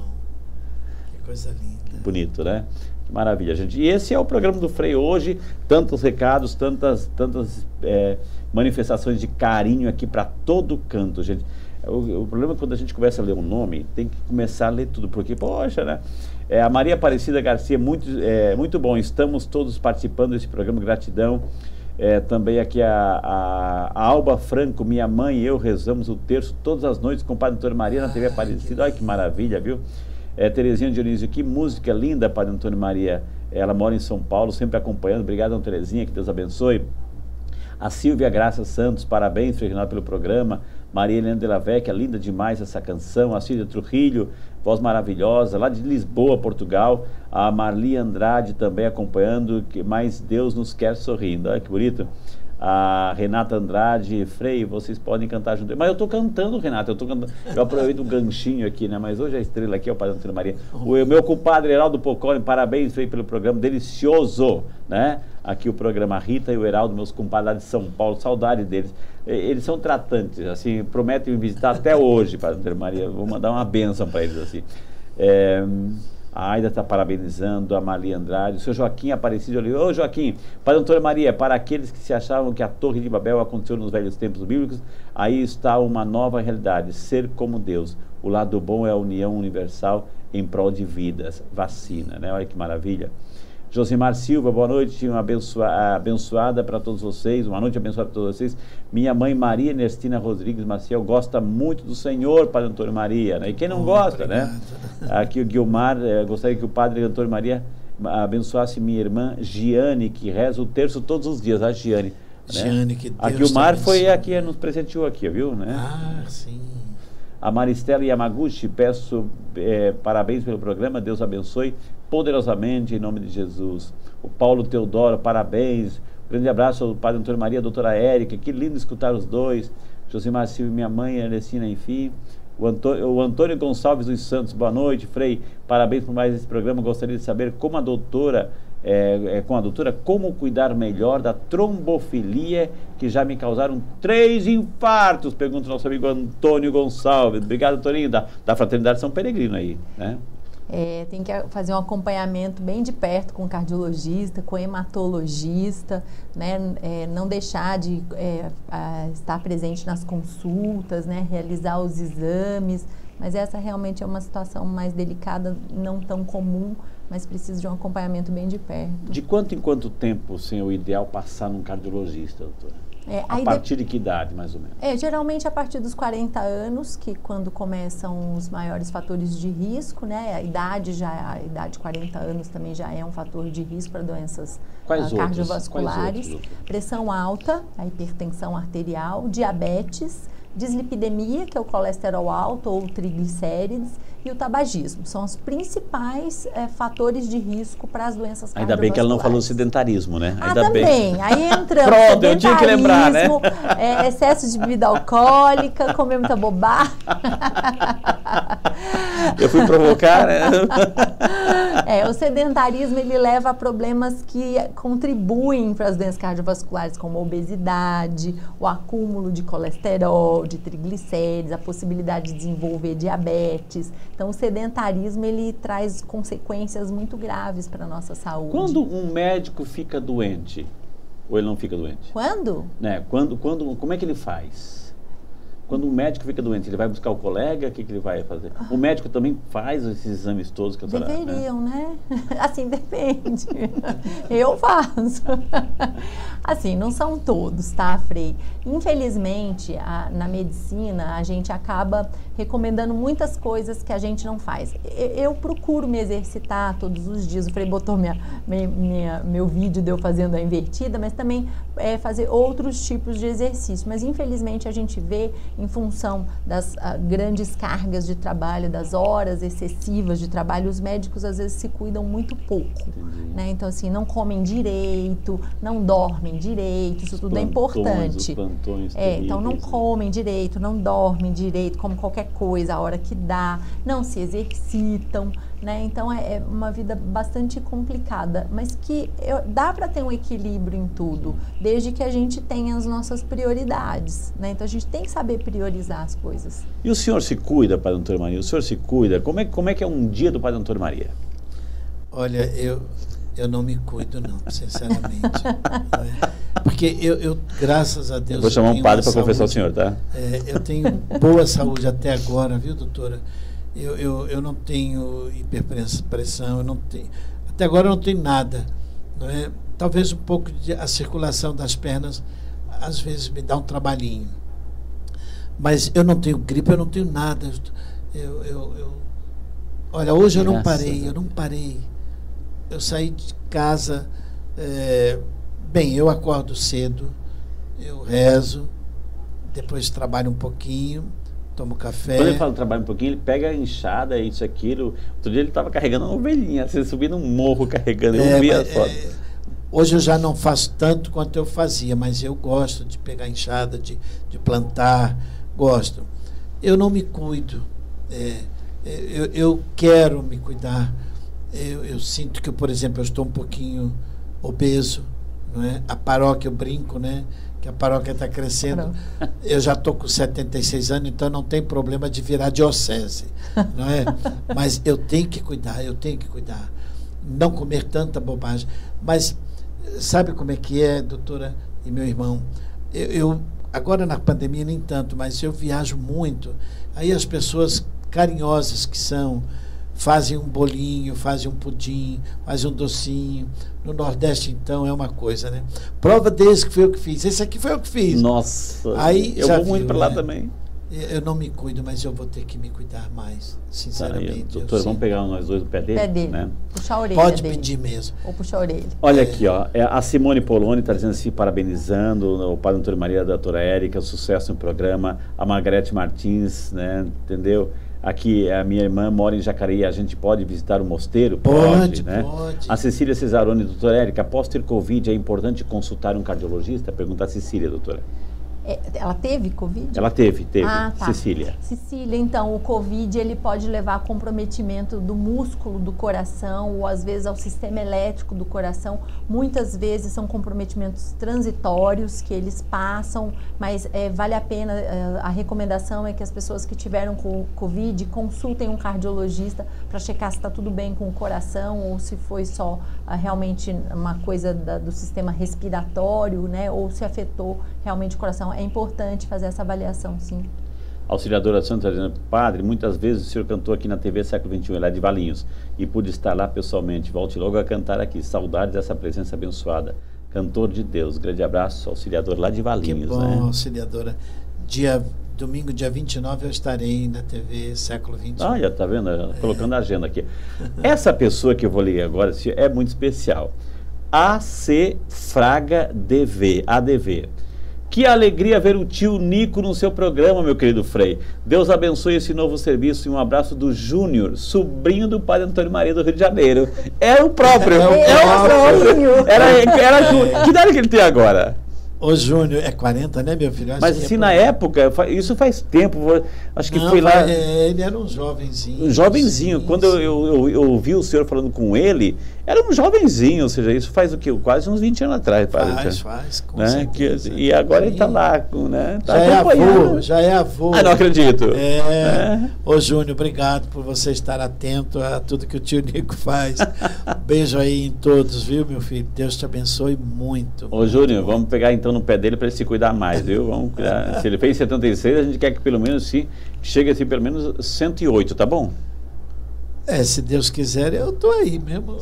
Que coisa linda. Bonito, né? Maravilha, gente. E esse é o programa do Frei hoje. Tantos recados, tantas, tantas é, manifestações de carinho aqui para todo canto, gente. O, o, problema é quando a gente começa a ler um nome, tem que começar a ler tudo, porque, poxa, né? É, a Maria Aparecida Garcia, muito, é, muito bom. Estamos todos participando desse programa, gratidão. É, também aqui a, a, a, Alba Franco, minha mãe e eu rezamos o terço todas as noites com o Padre Antônio Maria na TV Aparecida. Olha que maravilha, viu? É, Terezinha Dionísio, que música linda, Padre Antônio Maria. Ela mora em São Paulo, sempre acompanhando. Obrigado, Terezinha, que Deus abençoe. A Silvia Graça Santos, parabéns, Reginaldo, pelo programa. Maria Helena de la Vecchia, linda demais essa canção. A Cília Trujillo, voz maravilhosa. Lá de Lisboa, Portugal. A Marli Andrade também acompanhando. Que mais Deus nos quer sorrindo. Olha que bonito a Renata Andrade, Frei, vocês podem cantar junto. Mas eu estou cantando, Renata, eu estou cantando. Eu aproveito o ganchinho aqui, né? Mas hoje a estrela aqui é o Padre Antônio Maria. O meu compadre Heraldo Pocone, parabéns, Frei, pelo programa delicioso, né? Aqui o programa Rita e o Heraldo, meus compadres de São Paulo, saudade deles. Eles são tratantes, assim, prometem me visitar até hoje, Padre Antônio Maria. Vou mandar uma benção para eles, assim. É... A Aida está parabenizando, a Maria Andrade, o seu Joaquim Aparecido ali. Ô Joaquim, para a doutora Maria, para aqueles que se achavam que a Torre de Babel aconteceu nos velhos tempos bíblicos, aí está uma nova realidade, ser como Deus. O lado bom é a união universal em prol de vidas. Vacina, né? Olha que maravilha. Josimar Silva, boa noite, uma abençoa, abençoada para todos vocês, uma noite abençoada para todos vocês. Minha mãe Maria Ernestina Rodrigues Maciel gosta muito do Senhor, Padre Antônio Maria, né? E quem não oh, gosta, né? obrigado. né? Aqui o Guilmar, eh, gostaria que o Padre Antônio Maria abençoasse minha irmã Giane, que reza o terço todos os dias, a Giane. Né? Giane, que Deus A Guilmar foi a que nos presenteou aqui, viu, né? Ah, sim. A Maristela Yamaguchi, peço eh, parabéns pelo programa, Deus abençoe poderosamente em nome de Jesus. O Paulo Teodoro, parabéns. grande abraço ao Padre Antônio Maria, doutora Érica, que lindo escutar os dois. Josimar Silva, minha mãe, Alessina, enfim. O Antônio, o Antônio Gonçalves dos Santos, boa noite, Frei. Parabéns por mais esse programa. Gostaria de saber como a doutora, é, é, com a doutora, como cuidar melhor da trombofilia, que já me causaram três infartos, pergunta o nosso amigo Antônio Gonçalves. Obrigado, Toninho, da, da Fraternidade São Peregrino aí, né? É, tem que fazer um acompanhamento bem de perto com o cardiologista, com o hematologista, né? É, não deixar de é, estar presente nas consultas, né? realizar os exames. Mas essa realmente é uma situação mais delicada, não tão comum, mas precisa de um acompanhamento bem de perto. De quanto em quanto tempo, assim, é o ideal passar num cardiologista, doutora? É, a partir de... de que idade, mais ou menos? É, geralmente a partir dos 40 anos, que quando começam os maiores fatores de risco, né? A idade já, a idade de 40 anos também já é um fator de risco para doenças Quais uh, cardiovasculares. Quais outros? Pressão alta, a hipertensão arterial, diabetes, dislipidemia, que é o colesterol alto ou triglicérides, e o tabagismo. São os principais é, fatores de risco para as doenças Ainda bem que ela não falou sedentarismo, né? Ah, Ainda também. Bem. Aí entra Pronto, eu tinha que lembrar, né? É, excesso de bebida alcoólica, comer muita bobagem. Eu fui provocar, né? É, o sedentarismo ele leva a problemas que contribuem para as doenças cardiovasculares, como a obesidade, o acúmulo de colesterol, de triglicérides, a possibilidade de desenvolver diabetes. Então, o sedentarismo ele traz consequências muito graves para a nossa saúde. Quando um médico fica doente, ou ele não fica doente? Quando? Né? Quando, quando, como é que ele faz? Quando um médico fica doente, ele vai buscar o colega, o que, que ele vai fazer? O médico também faz esses exames todos que a senhora... Deveriam, né? Assim, depende. Eu faço. Assim, não são todos, tá, Frei? Infelizmente, a, na medicina, a gente acaba recomendando muitas coisas que a gente não faz. Eu, eu procuro me exercitar todos os dias. O Frei botou minha, minha, minha, meu vídeo de eu fazendo a invertida, mas também é, fazer outros tipos de exercício. Mas, infelizmente, a gente vê em função das uh, grandes cargas de trabalho, das horas excessivas de trabalho, os médicos às vezes se cuidam muito pouco. Né? Então, assim, não comem direito, não dormem direito, isso Os tudo é plantões, importante. os plantões É, então não né? comem direito, não dormem direito, como qualquer coisa, a hora que dá, não se exercitam, né? Então é, é uma vida bastante complicada, mas que eu- dá para ter um equilíbrio em tudo, desde que a gente tenha as nossas prioridades, né? Então a gente tem que saber priorizar as coisas. E o senhor se cuida, Padre Antônio Maria? O senhor se cuida? Como é, como é que é um dia do Padre Antônio Maria? Olha, eu, eu não me cuido, não, sinceramente. Porque eu, eu, graças a Deus. Eu vou chamar um padre para confessar o senhor, tá? É, eu tenho boa saúde até agora, viu, doutora? Eu, eu, eu não tenho hiperpressão, eu não tenho. Até agora eu não tenho nada. Não é? Talvez um pouco de a circulação das pernas às vezes me dá um trabalhinho. Mas eu não tenho gripe, eu não tenho nada. Eu, eu, eu- olha, hoje eu não parei, eu não parei. Eu saí de casa. é, bem, eu acordo cedo, eu rezo, depois trabalho um pouquinho, tomo café. Quando ele fala trabalho um pouquinho, ele pega a enxada, isso, aquilo. Outro dia ele estava carregando uma ovelhinha, você subir num morro carregando, eu É, vi a mas, foto. é, hoje eu já não faço tanto quanto eu fazia, mas eu gosto de pegar enxada, de, de plantar, gosto. Eu não me cuido. é, é, eu, eu quero me cuidar. Eu, eu sinto que, por exemplo, eu estou um pouquinho obeso. Não é? A paróquia, eu brinco, né? Que a paróquia está crescendo. Eu já estou com 76 anos, então não tem problema de virar diocese. Não é? Mas eu tenho que cuidar, eu tenho que cuidar. Não comer tanta bobagem. Mas sabe como é que é, doutora e meu irmão? Eu, eu- agora na pandemia nem tanto, mas eu viajo muito. Aí as pessoas carinhosas que são fazem um bolinho, fazem um pudim, fazem um docinho. No Nordeste então é uma coisa, né? Prova desse que foi eu que fiz. Esse aqui foi eu que fiz. Nossa, Aí eu já vou muito viu, para lá né? também. Eu não me cuido, mas eu vou ter que me cuidar mais, Tá aí, sinceramente. eu doutor, vamos pegar nós dois o pé dele? Pé dele. Né? Puxar a orelha Pode dele. pedir mesmo. Ou puxar a orelha. Olha aqui, ó, é, a Simone Poloni está dizendo assim, parabenizando o Padre Antônio Maria, a doutora Érica, sucesso no programa, a Margarete Martins, né, entendeu? Aqui, a minha irmã mora em Jacareí, a gente pode visitar o mosteiro? Pode, né? pode. A Cecília Cesaroni, doutora Érica, após ter Covid, é importante consultar um cardiologista? Pergunta a Cecília, doutora. É, ela teve Covid? Ela teve, teve, Ah, tá. Cecília. Cecília, então, o Covid ele pode levar a comprometimento do músculo do coração ou às vezes ao sistema elétrico do coração. Muitas vezes são comprometimentos transitórios que eles passam, mas é, vale a pena. é, a recomendação é que as pessoas que tiveram co- Covid consultem um cardiologista para checar se está tudo bem com o coração ou se foi só realmente uma coisa da- do sistema respiratório, né? Ou se afetou realmente o coração. É importante fazer essa avaliação, sim. Auxiliadora Santa dizendo, padre, muitas vezes o senhor cantou aqui na TV Século XXI, lá de Valinhos, e pude estar lá pessoalmente. Volte logo a cantar aqui. Saudades dessa presença abençoada. Cantor de Deus. Grande abraço, auxiliador lá de Que Valinhos. bom, né? auxiliadora. Dia, domingo, dia 29, eu estarei na TV Século XXI. Ah, já tá vendo? Colocando a agenda aqui. Essa pessoa que eu vou ler agora se- é muito especial. AC Fraga DV, ADV. Que alegria ver o tio Nico no seu programa, meu querido Frei. Deus abençoe esse novo serviço e um abraço do Júnior, sobrinho do padre Antônio Maria do Rio de Janeiro. É o próprio. É o é o próprio. Era, era, que idade que ele tem agora? Ô, Júnior, é 40, né, meu filho? Acho Mas é assim, por na época, isso faz tempo, acho que Não, foi lá... é, ele era um jovenzinho. Um jovenzinho. sim, Quando sim. eu, eu, eu ouvi o senhor falando com ele, era um jovenzinho, ou seja, isso faz o que? Quase uns 20 anos atrás, padre. Faz, faz, com né? Que, e agora ele está lá, né? Tá já é avô, já é avô. Ah, não acredito. É. é. Ô, Júnior, obrigado por você estar atento a tudo que o tio Nico faz. Beijo aí em todos, viu, meu filho? Deus te abençoe muito. Ô, Júnior, vamos pegar então no pé dele para ele se cuidar mais, viu? Vamos cuidar. se ele fez 76, a gente quer que pelo menos sim, chegue assim pelo menos 108, tá bom? É, se Deus quiser, eu tô aí mesmo.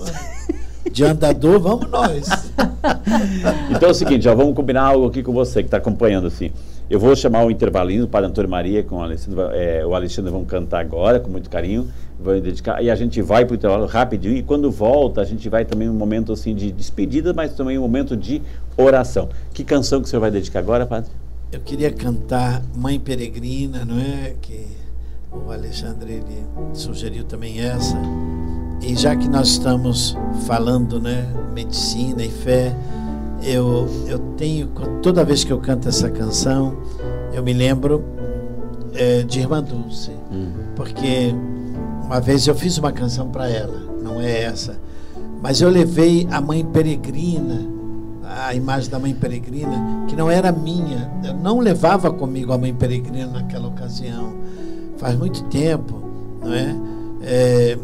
De andador, vamos nós. então é o seguinte, já vamos combinar algo aqui com você que está acompanhando assim. Eu vou chamar o intervalinho, o Padre Antônio Maria com o Alexandre, é, o Alexandre vão cantar agora, com muito carinho, vão dedicar, e a gente vai para o intervalo rapidinho, e quando volta, a gente vai também um momento assim de despedida, mas também um momento de oração. Que canção que o senhor vai dedicar agora, Padre? Eu queria cantar Mãe Peregrina, não é? Que o Alexandre ele sugeriu também essa. E já que nós estamos falando, né, medicina e fé, eu, eu tenho, toda vez que eu canto essa canção, eu me lembro é, de Irmã Dulce. Uhum. Porque uma vez eu fiz uma canção para ela, não é essa, mas eu levei a mãe peregrina, a imagem da mãe peregrina, que não era minha, eu não levava comigo a mãe peregrina naquela ocasião faz muito tempo, não é? é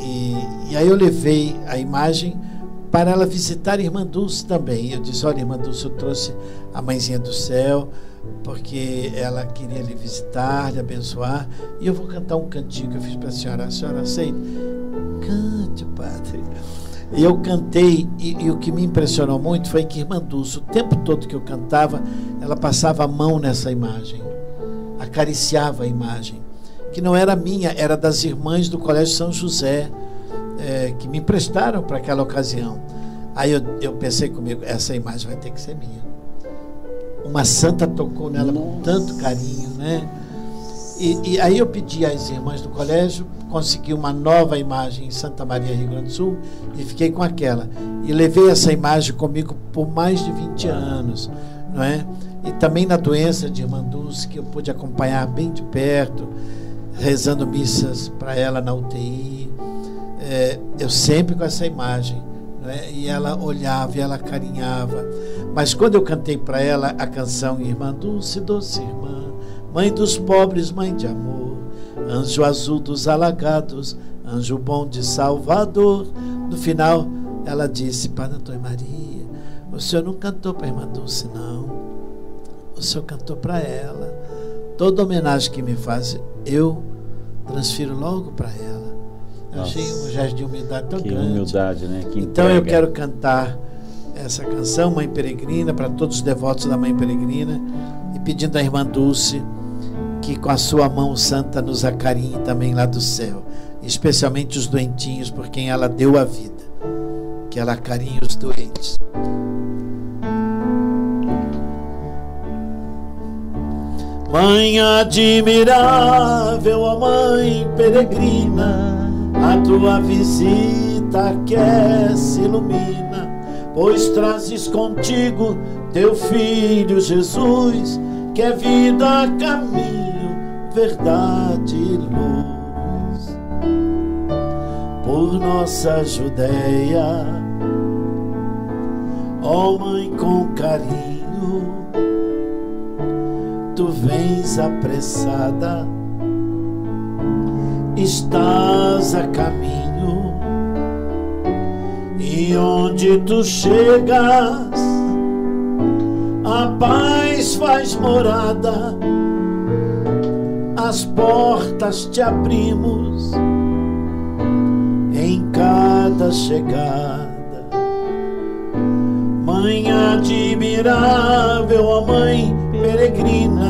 e, e, aí eu levei a imagem para ela visitar a Irmã Dulce também. Eu disse, olha, Irmã Dulce, eu trouxe a mãezinha do céu, porque ela queria lhe visitar, lhe abençoar, e eu vou cantar um cantinho que eu fiz para a senhora. A senhora aceita? Cante, padre. E eu cantei, e, e, o que me impressionou muito foi que Irmã Dulce, o tempo todo que eu cantava, ela passava a mão nessa imagem acariciava a imagem, que não era minha, era das irmãs do Colégio São José, é, que me emprestaram para aquela ocasião. Aí eu, eu pensei comigo, essa imagem vai ter que ser minha. Uma santa tocou nela Nossa. com tanto carinho, né? E, e, aí eu pedi às irmãs do colégio, consegui uma nova imagem em Santa Maria, Rio Grande do Sul, e fiquei com aquela. E levei essa imagem comigo por mais de 20 anos, não é? E também na doença de Irmã Dulce, que eu pude acompanhar bem de perto, rezando missas para ela na UTI. É, eu sempre com essa imagem. Né? E ela olhava e ela carinhava. Mas quando eu cantei para ela a canção Irmã Dulce, doce irmã, mãe dos pobres, mãe de amor, anjo azul dos alagados, anjo bom de Salvador. No final, ela disse: Padre Antônio Maria, o senhor não cantou para Irmã Dulce, não o senhor cantou para ela. Toda homenagem que me faz, eu transfiro logo para ela. Eu achei um gesto de humildade tão que grande. humildade, né? Que então eu quero cantar essa canção, Mãe Peregrina, para todos os devotos da Mãe Peregrina, e pedindo à irmã Dulce que com a sua mão santa nos acarinhe também lá do céu, especialmente os doentinhos por quem ela deu a vida. Que ela acarinhe os doentes. Mãe admirável, ó Mãe peregrina, a tua visita aquece, ilumina, pois trazes contigo teu filho Jesus, que é vida, caminho, verdade e luz. Por nossa Judéia, ó Mãe com carinho, vens apressada, estás a caminho, e onde tu chegas, a paz faz morada, as portas te abrimos em cada chegada. Mãe admirável, ó Mãe peregrina, a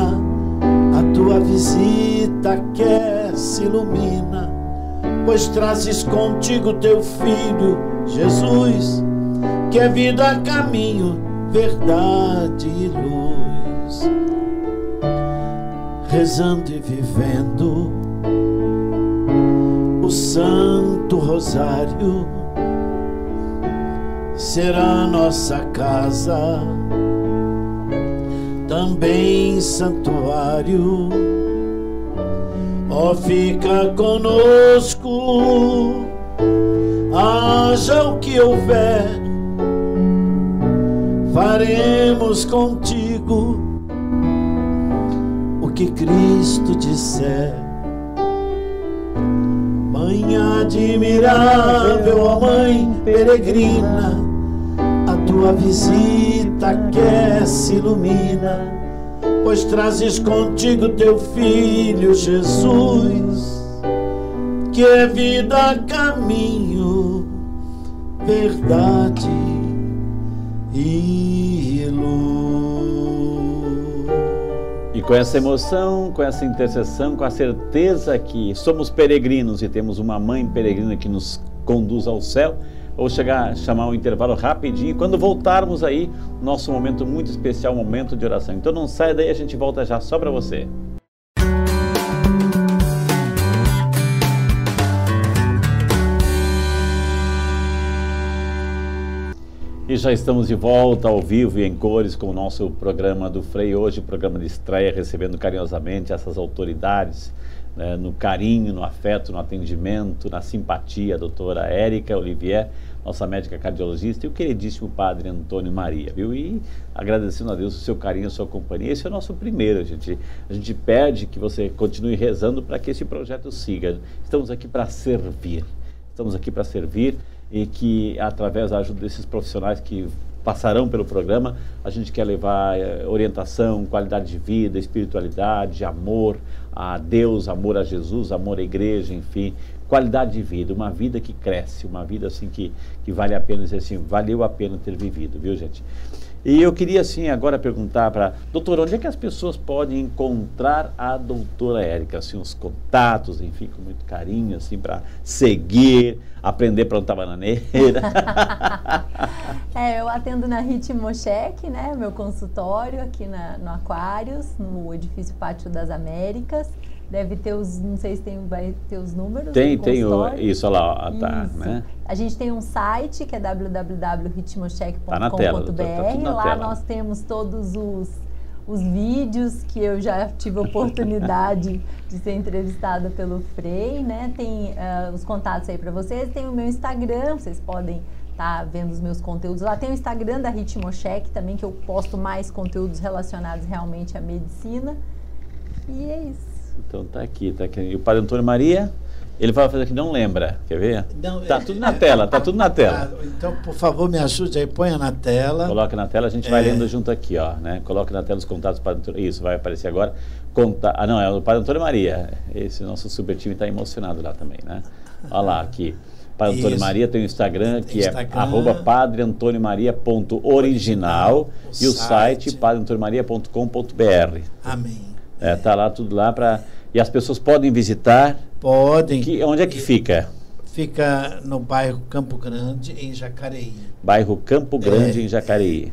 tua visita quer se ilumina, pois trazes contigo teu filho, Jesus, que é vida, caminho, verdade e luz. Rezando e vivendo o Santo Rosário será nossa casa também santuário. Ó, fica conosco haja o que houver, faremos contigo o que Cristo disser. Mãe admirável, ó Mãe peregrina, tua visita aquece, ilumina, pois trazes contigo teu filho Jesus, que é vida, caminho, verdade e luz. E com essa emoção, com essa intercessão, com a certeza que somos peregrinos e temos uma mãe peregrina que nos conduz ao céu, vou chegar, chamar um intervalo rapidinho. Quando voltarmos aí, nosso momento muito especial, momento de oração. Então não saia daí, a gente volta já só para você. E já estamos de volta ao vivo e em cores com o nosso programa do Frei hoje, programa de estreia, recebendo carinhosamente essas autoridades, né, no carinho, no afeto, no atendimento, na simpatia, a doutora Érica Olivier, nossa médica cardiologista, e o queridíssimo padre Antônio Maria, viu? E agradecendo a Deus o seu carinho, a sua companhia. Esse é o nosso primeiro, a gente, a gente pede que você continue rezando para que esse projeto siga. Estamos aqui para servir, estamos aqui para servir e que através da ajuda desses profissionais que passarão pelo programa, a gente quer levar eh, orientação, qualidade de vida, espiritualidade, amor a Deus, amor a Jesus, amor à igreja, enfim, qualidade de vida, uma vida que cresce, uma vida assim que, que vale a pena assim, valeu a pena ter vivido, viu gente? E eu queria assim agora perguntar para doutora, onde é que as pessoas podem encontrar a doutora Érica, assim os contatos, enfim, com muito carinho assim para seguir, aprender a plantar bananeira. é, eu atendo na Ritmocheck, né, meu consultório aqui na, no Aquários, no edifício Pátio das Américas. Deve ter os, não sei se tem, vai ter os números. Tem, tem o, isso lá, ó, tá, Isso. né? A gente tem um site que é www.ritmocheck.com.br. Tá na tela, doutor, tá na Lá tela. nós temos todos os, os vídeos que eu já tive a oportunidade de ser entrevistada pelo Frei, né? Tem ah, os contatos aí para vocês. Tem o meu Instagram, vocês podem estar vendo os meus conteúdos lá. Tem o Instagram da Ritmocheck também, que eu posto mais conteúdos relacionados realmente à medicina. E é isso. Então tá aqui, tá aqui. E o padre Antônio Maria, ele vai fazer que não lembra, quer ver? Não, tá é- tudo na tela, tá tudo na tela. Ah, Então, por favor, me ajude aí, ponha na tela. Coloca na tela, a gente vai É. lendo junto aqui, ó, né? Coloca na tela os contatos do Padre Antônio. Isso, vai aparecer agora. Conta... Ah, não, é o Padre Antônio Maria. Esse nosso super time está emocionado lá também, né? Olha lá, aqui. Padre Antônio Isso. Maria tem o Instagram, que Instagram. é arroba padreantonimaria.original e o site, site. padreantonimaria.com.br. Amém. É, tá lá tudo lá para e as pessoas podem visitar. Podem. Que, onde é que fica? Fica no bairro Campo Grande, em Jacareí. Bairro Campo Grande, É, em Jacareí.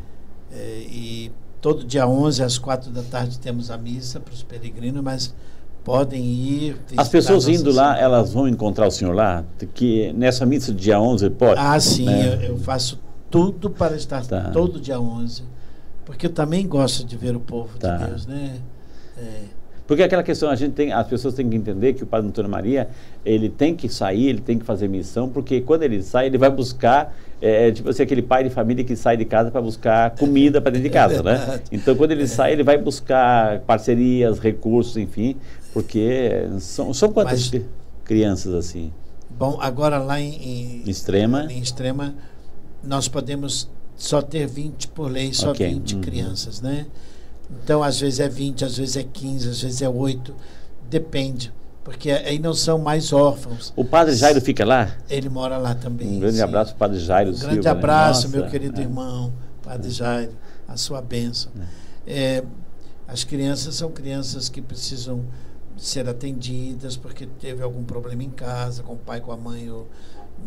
É, e todo dia 11 às 4 da tarde temos a missa para os peregrinos, mas podem ir. As pessoas indo lá, Senhora. elas vão encontrar o senhor lá? Que nessa missa do dia 11 pode? Ah, sim, né? eu, eu faço tudo para estar Tá. todo dia 11. Porque eu também gosto de ver o povo Tá. de Deus, né? É. Porque aquela questão, a gente tem, as pessoas têm que entender que o Padre Antônio Maria, ele tem que sair, ele tem que fazer missão, porque quando ele sai, ele vai buscar, é, tipo assim, aquele pai de família que sai de casa para buscar comida para dentro de casa, né? verdade. Então, quando ele sai, ele vai buscar parcerias, recursos, enfim, porque são, são quantas Mas- cri- crianças assim? Bom, agora lá em, em, Extrema? em Extrema, nós podemos só ter 20 por lei, só Ok, 20 uhum. crianças, né? Então, às vezes é 20, às vezes é 15, às vezes é 8, depende. Porque aí não são mais órfãos. O Padre Jairo fica lá? Ele mora lá também. Um grande sim. abraço Padre Jairo Um grande né? abraço, Nossa, meu querido é. irmão, Padre Jairo, a sua bênção. É, as crianças são crianças que precisam ser atendidas porque teve algum problema em casa, com o pai, com a mãe, ou,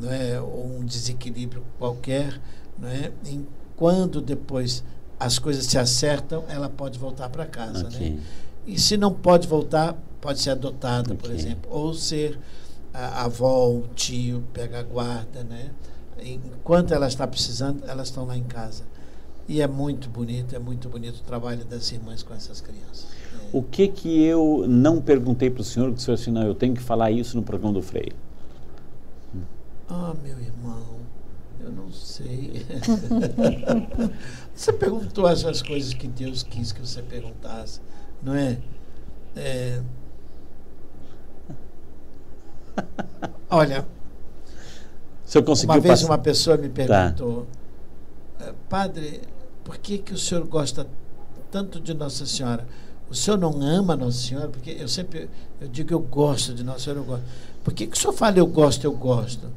não é, ou um desequilíbrio qualquer. É? E quando depois as coisas se acertam, ela pode voltar para casa. Ok. Né? E se não pode voltar, pode ser adotada, por Ok. exemplo, ou ser a a avó, o tio, pega a guarda, né? Enquanto ela está precisando, elas estão lá em casa. E é muito bonito, é muito bonito o trabalho das irmãs com essas crianças. É. O que que eu não perguntei para o senhor, que o senhor assim, não, eu tenho que falar isso no programa do Frei? Ah, meu irmão, eu não sei. você perguntou as coisas que Deus quis que você perguntasse, não é? é... Olha, Se eu conseguir uma vez passar- uma pessoa me Tá. perguntou, "Eh, padre, por que, que o senhor gosta tanto de Nossa Senhora? O senhor não ama Nossa Senhora? Porque eu sempre eu digo eu gosto de Nossa Senhora, eu gosto. Por que, que o senhor fala eu gosto, eu gosto?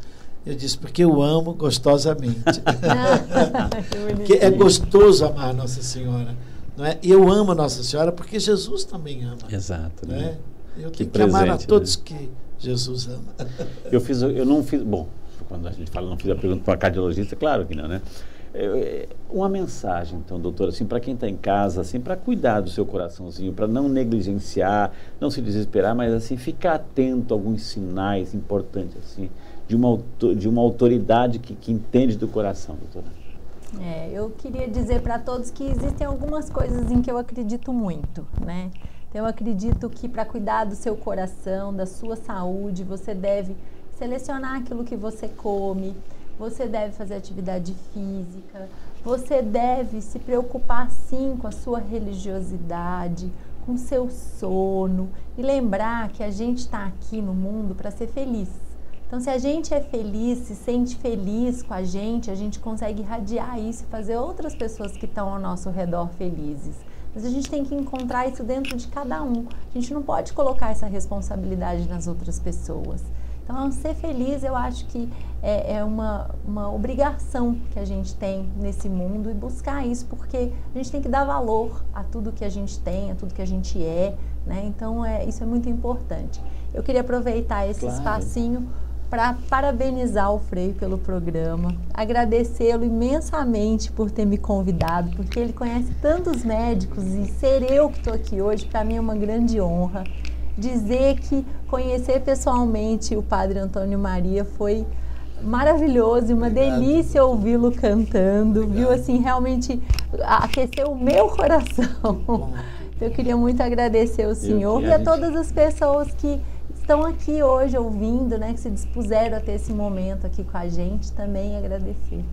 Eu disse, porque eu amo gostosamente. Que é gostoso amar Nossa Senhora. Não é? Eu amo Nossa Senhora porque Jesus também ama. Exato, né? né? Eu Que tenho que amar a presente, todos né? que Jesus ama. Eu fiz, eu não fiz, bom, quando a gente fala não fiz a pergunta para a cardiologista, claro que não, né? Uma mensagem, então, doutor, assim, para quem está em casa, assim, para cuidar do seu coraçãozinho, para não negligenciar, não se desesperar, mas assim ficar atento a alguns sinais importantes, assim, de uma, de uma autoridade que, que entende do coração, doutora. É, eu queria dizer para todos que existem algumas coisas em que eu acredito muito, né? Então, eu acredito que para cuidar do seu coração, da sua saúde, você deve selecionar aquilo que você come, você deve fazer atividade física, você deve se preocupar sim com a sua religiosidade, com seu sono e lembrar que a gente está aqui no mundo para ser feliz. Então, se a gente é feliz, se sente feliz com a gente, a gente consegue irradiar isso e fazer outras pessoas que estão ao nosso redor felizes. Mas a gente tem que encontrar isso dentro de cada um. A gente não pode colocar essa responsabilidade nas outras pessoas. Então, ser feliz eu acho que é, é uma, uma obrigação que a gente tem nesse mundo e buscar isso, porque a gente tem que dar valor a tudo que a gente tem, a tudo que a gente é. Né? Então, é, isso é muito importante. Eu queria aproveitar esse Claro. espacinho para parabenizar o Frei pelo programa, agradecê-lo imensamente por ter me convidado, porque ele conhece tantos médicos e ser eu que estou aqui hoje, para mim é uma grande honra. Dizer que conhecer pessoalmente o Padre Antônio Maria foi maravilhoso e uma Obrigado. delícia ouvi-lo cantando, viu? Obrigado. Assim, realmente aqueceu o meu coração. Bom, Eu queria muito agradecer o senhor e a todas as pessoas que estão aqui hoje ouvindo, né, que se dispuseram a ter esse momento aqui com a gente, também agradecer.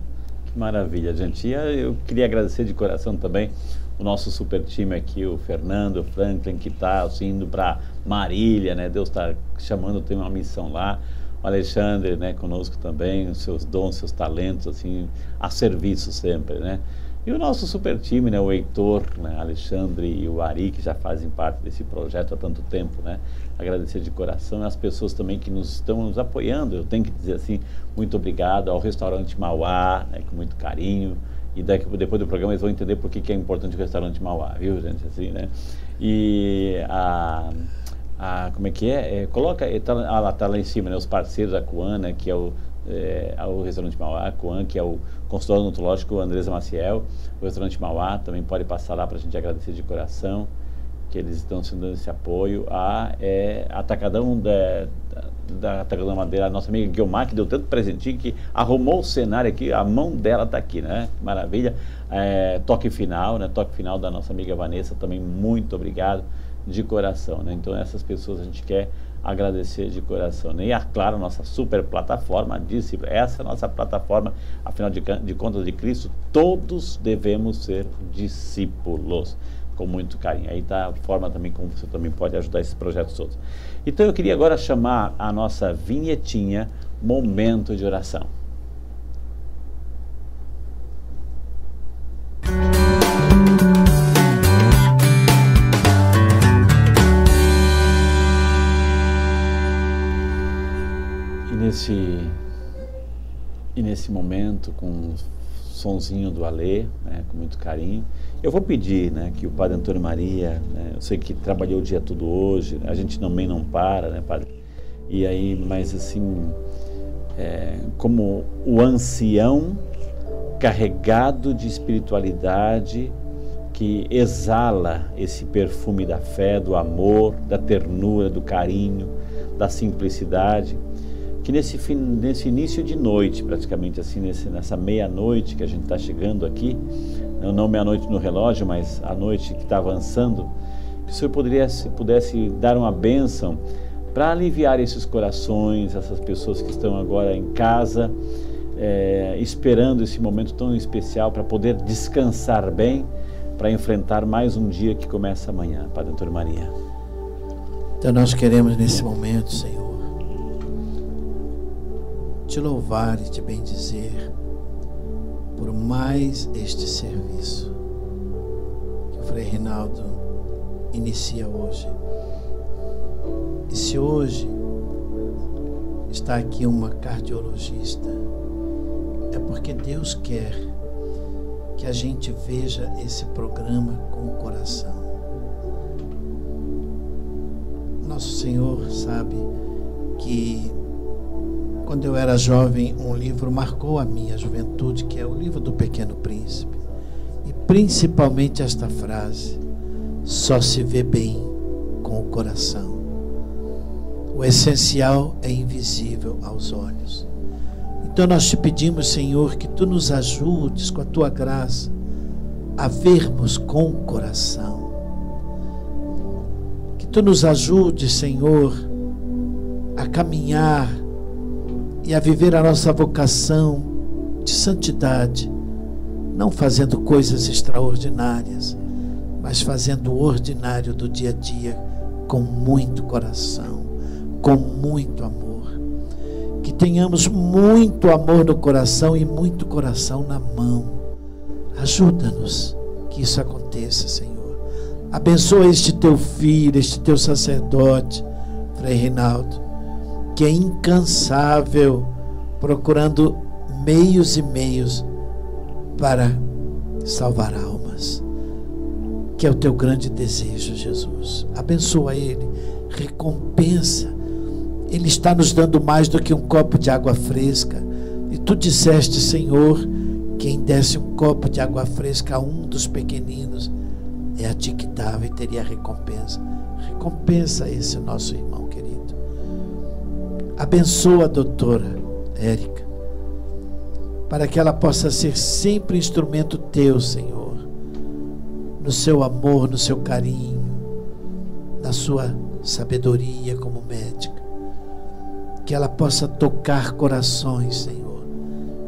Que maravilha, gente. E eu queria agradecer de coração também o nosso super time aqui, o Fernando, o Franklin, que está assim, indo para Marília, né? Deus está chamando, tem uma missão lá. O Alexandre, né, conosco também, os seus dons, seus talentos, assim, a serviço sempre, né? E o nosso super time, né, o Heitor, né, Alexandre e o Ari, que já fazem parte desse projeto há tanto tempo, né? Agradecer de coração as pessoas também que nos estão nos apoiando. Eu tenho que dizer assim, muito obrigado ao restaurante Mauá, né, com muito carinho. E daqui, depois do programa eles vão entender por que, é importante o restaurante Mauá, viu, gente? Assim, né? E a, a como é que é? é coloca, é, tá, ah, lá, tá lá em cima, né? Os parceiros, a Coana, que é o, é, restaurante Mauá, Coan, que é o consultório odontológico Andresa Maciel, o restaurante Mauá, também pode passar lá para a gente agradecer de coração que eles estão se dando esse apoio. A é, Atacadão da, da, Atacadão Madeira, a nossa amiga Guilmar, que deu tanto presentinho que arrumou o cenário aqui, a mão dela está aqui, né? Maravilha. É, toque final, né? Toque final da nossa amiga Vanessa, também muito obrigado de coração, né? Então essas pessoas a gente quer agradecer de coração. Né? E, a, claro, nossa super plataforma, disse, essa é a nossa plataforma, afinal de, de contas de Cristo, todos devemos ser discípulos, com muito carinho. Aí está a forma também como você também pode ajudar esses projetos todos. Então eu queria agora chamar a nossa vinhetinha Momento de Oração. E nesse, e nesse momento, com sonzinho do Alê, né, com muito carinho, eu vou pedir né, que o Padre Antônio Maria, né, eu sei que trabalhou o dia todo hoje, a gente também não para, né, Padre? E aí, mas assim, é, como o ancião carregado de espiritualidade que exala esse perfume da fé, do amor, da ternura, do carinho, da simplicidade, que nesse, fim, nesse início de noite, praticamente assim, nesse, nessa meia-noite que a gente está chegando aqui, não, não meia-noite no relógio, mas a noite que está avançando, que o Senhor poderia, se pudesse dar uma bênção para aliviar esses corações, essas pessoas que estão agora em casa, é, esperando esse momento tão especial para poder descansar bem, para enfrentar mais um dia que começa amanhã, Padre Antônio Maria. Então nós queremos nesse momento, Senhor, te louvar e te bendizer por mais este serviço que o Frei Reinaldo inicia hoje. E se hoje está aqui uma cardiologista, é porque Deus quer que a gente veja esse programa com o coração. Nosso Senhor sabe que quando eu era jovem, um livro marcou a minha juventude, que é o livro do Pequeno Príncipe. E principalmente esta frase: só se vê bem com o coração. O essencial é invisível aos olhos. Então nós te pedimos, Senhor, que tu nos ajudes com a tua graça a vermos com o coração. Que tu nos ajudes, Senhor, a caminhar e a viver a nossa vocação de santidade, não fazendo coisas extraordinárias, mas fazendo o ordinário do dia a dia com muito coração com muito amor. Que tenhamos muito amor no coração e muito coração na mão. Ajuda-nos que isso aconteça, Senhor. Abençoa este teu filho, este teu sacerdote, Frei Reinaldo, que é incansável procurando meios e meios para salvar almas. Que é o teu grande desejo, Jesus. Abençoa ele, recompensa ele está nos dando mais do que um copo de água fresca. E tu disseste, Senhor, quem desse um copo de água fresca a um dos pequeninos, é a ti que dava e teria recompensa. Recompensa esse nosso irmão. Abençoa a doutora Érica, para que ela possa ser sempre instrumento teu, Senhor, no seu amor, no seu carinho, na sua sabedoria como médica que ela possa tocar corações, Senhor,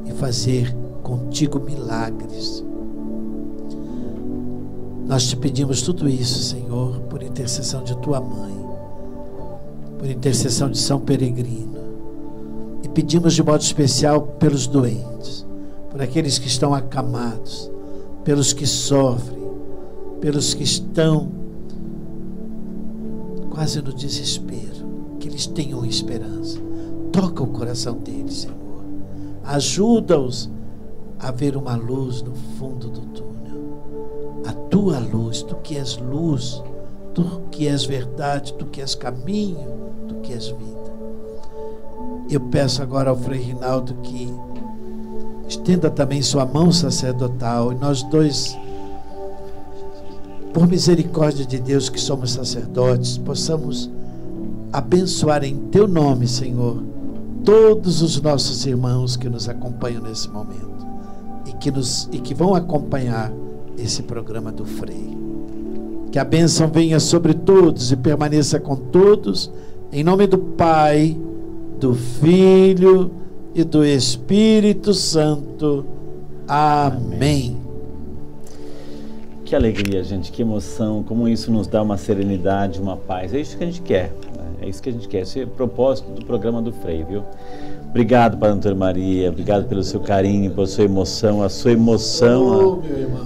e fazer contigo milagres. Nós te pedimos tudo isso, Senhor, por intercessão de tua mãe, por intercessão de São Peregrino. E pedimos de modo especial pelos doentes, por aqueles que estão acamados, pelos que sofrem, pelos que estão quase no desespero, que eles tenham esperança. Toca o coração deles, Senhor. Ajuda-os a ver uma luz no fundo do túnel. A tua luz, tu que és luz, tu que és verdade, tu que és caminho, que és vida. Eu peço agora ao Frei Rinaldo que estenda também sua mão sacerdotal e nós dois, por misericórdia de Deus que somos sacerdotes, possamos abençoar em teu nome, Senhor todos os nossos irmãos que nos acompanham nesse momento e que, nos, e que vão acompanhar esse programa do Frei. Que a bênção venha sobre todos e permaneça com todos, em nome do Pai, do Filho e do Espírito Santo. Amém. Que alegria, gente, que emoção, como isso nos dá uma serenidade, uma paz. É isso que a gente quer. É isso que a gente quer. Esse é o propósito do programa do Frei, viu? Obrigado, Padre Antônio Maria. Obrigado pelo seu carinho, pela sua emoção. A sua emoção,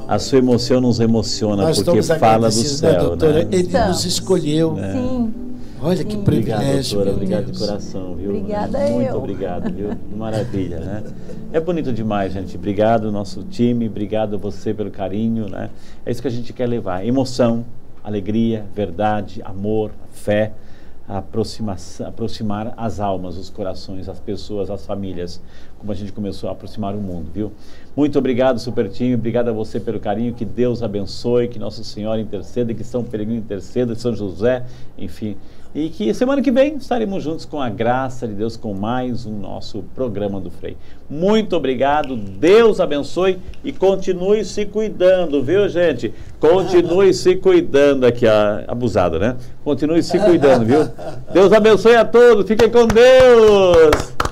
a, a, sua emoção nos emociona Nós porque fala do céu, doutora, né? Ele nos escolheu. É. Sim. Olha que privilégio. Obrigado, doutora. Obrigado de coração, viu? Obrigada Muito eu. obrigado, viu? Maravilha, né? É bonito demais, gente. Obrigado, nosso time. Obrigado a você pelo carinho, né? É isso que a gente quer levar. Emoção, alegria, verdade, amor, fé aproximar as almas, os corações, as pessoas, as famílias, como a gente começou a aproximar o mundo, viu? Muito obrigado, super time. Obrigado a você pelo carinho. Que Deus abençoe, que Nossa Senhora interceda, que São Peregrino interceda, São José, enfim. E que semana que vem estaremos juntos com a graça de Deus com mais um nosso programa do Frei. Muito obrigado, Deus abençoe e continue se cuidando, viu, gente? Continue se cuidando aqui, abusado, né? Continue se cuidando, viu? Deus abençoe a todos, fiquem com Deus!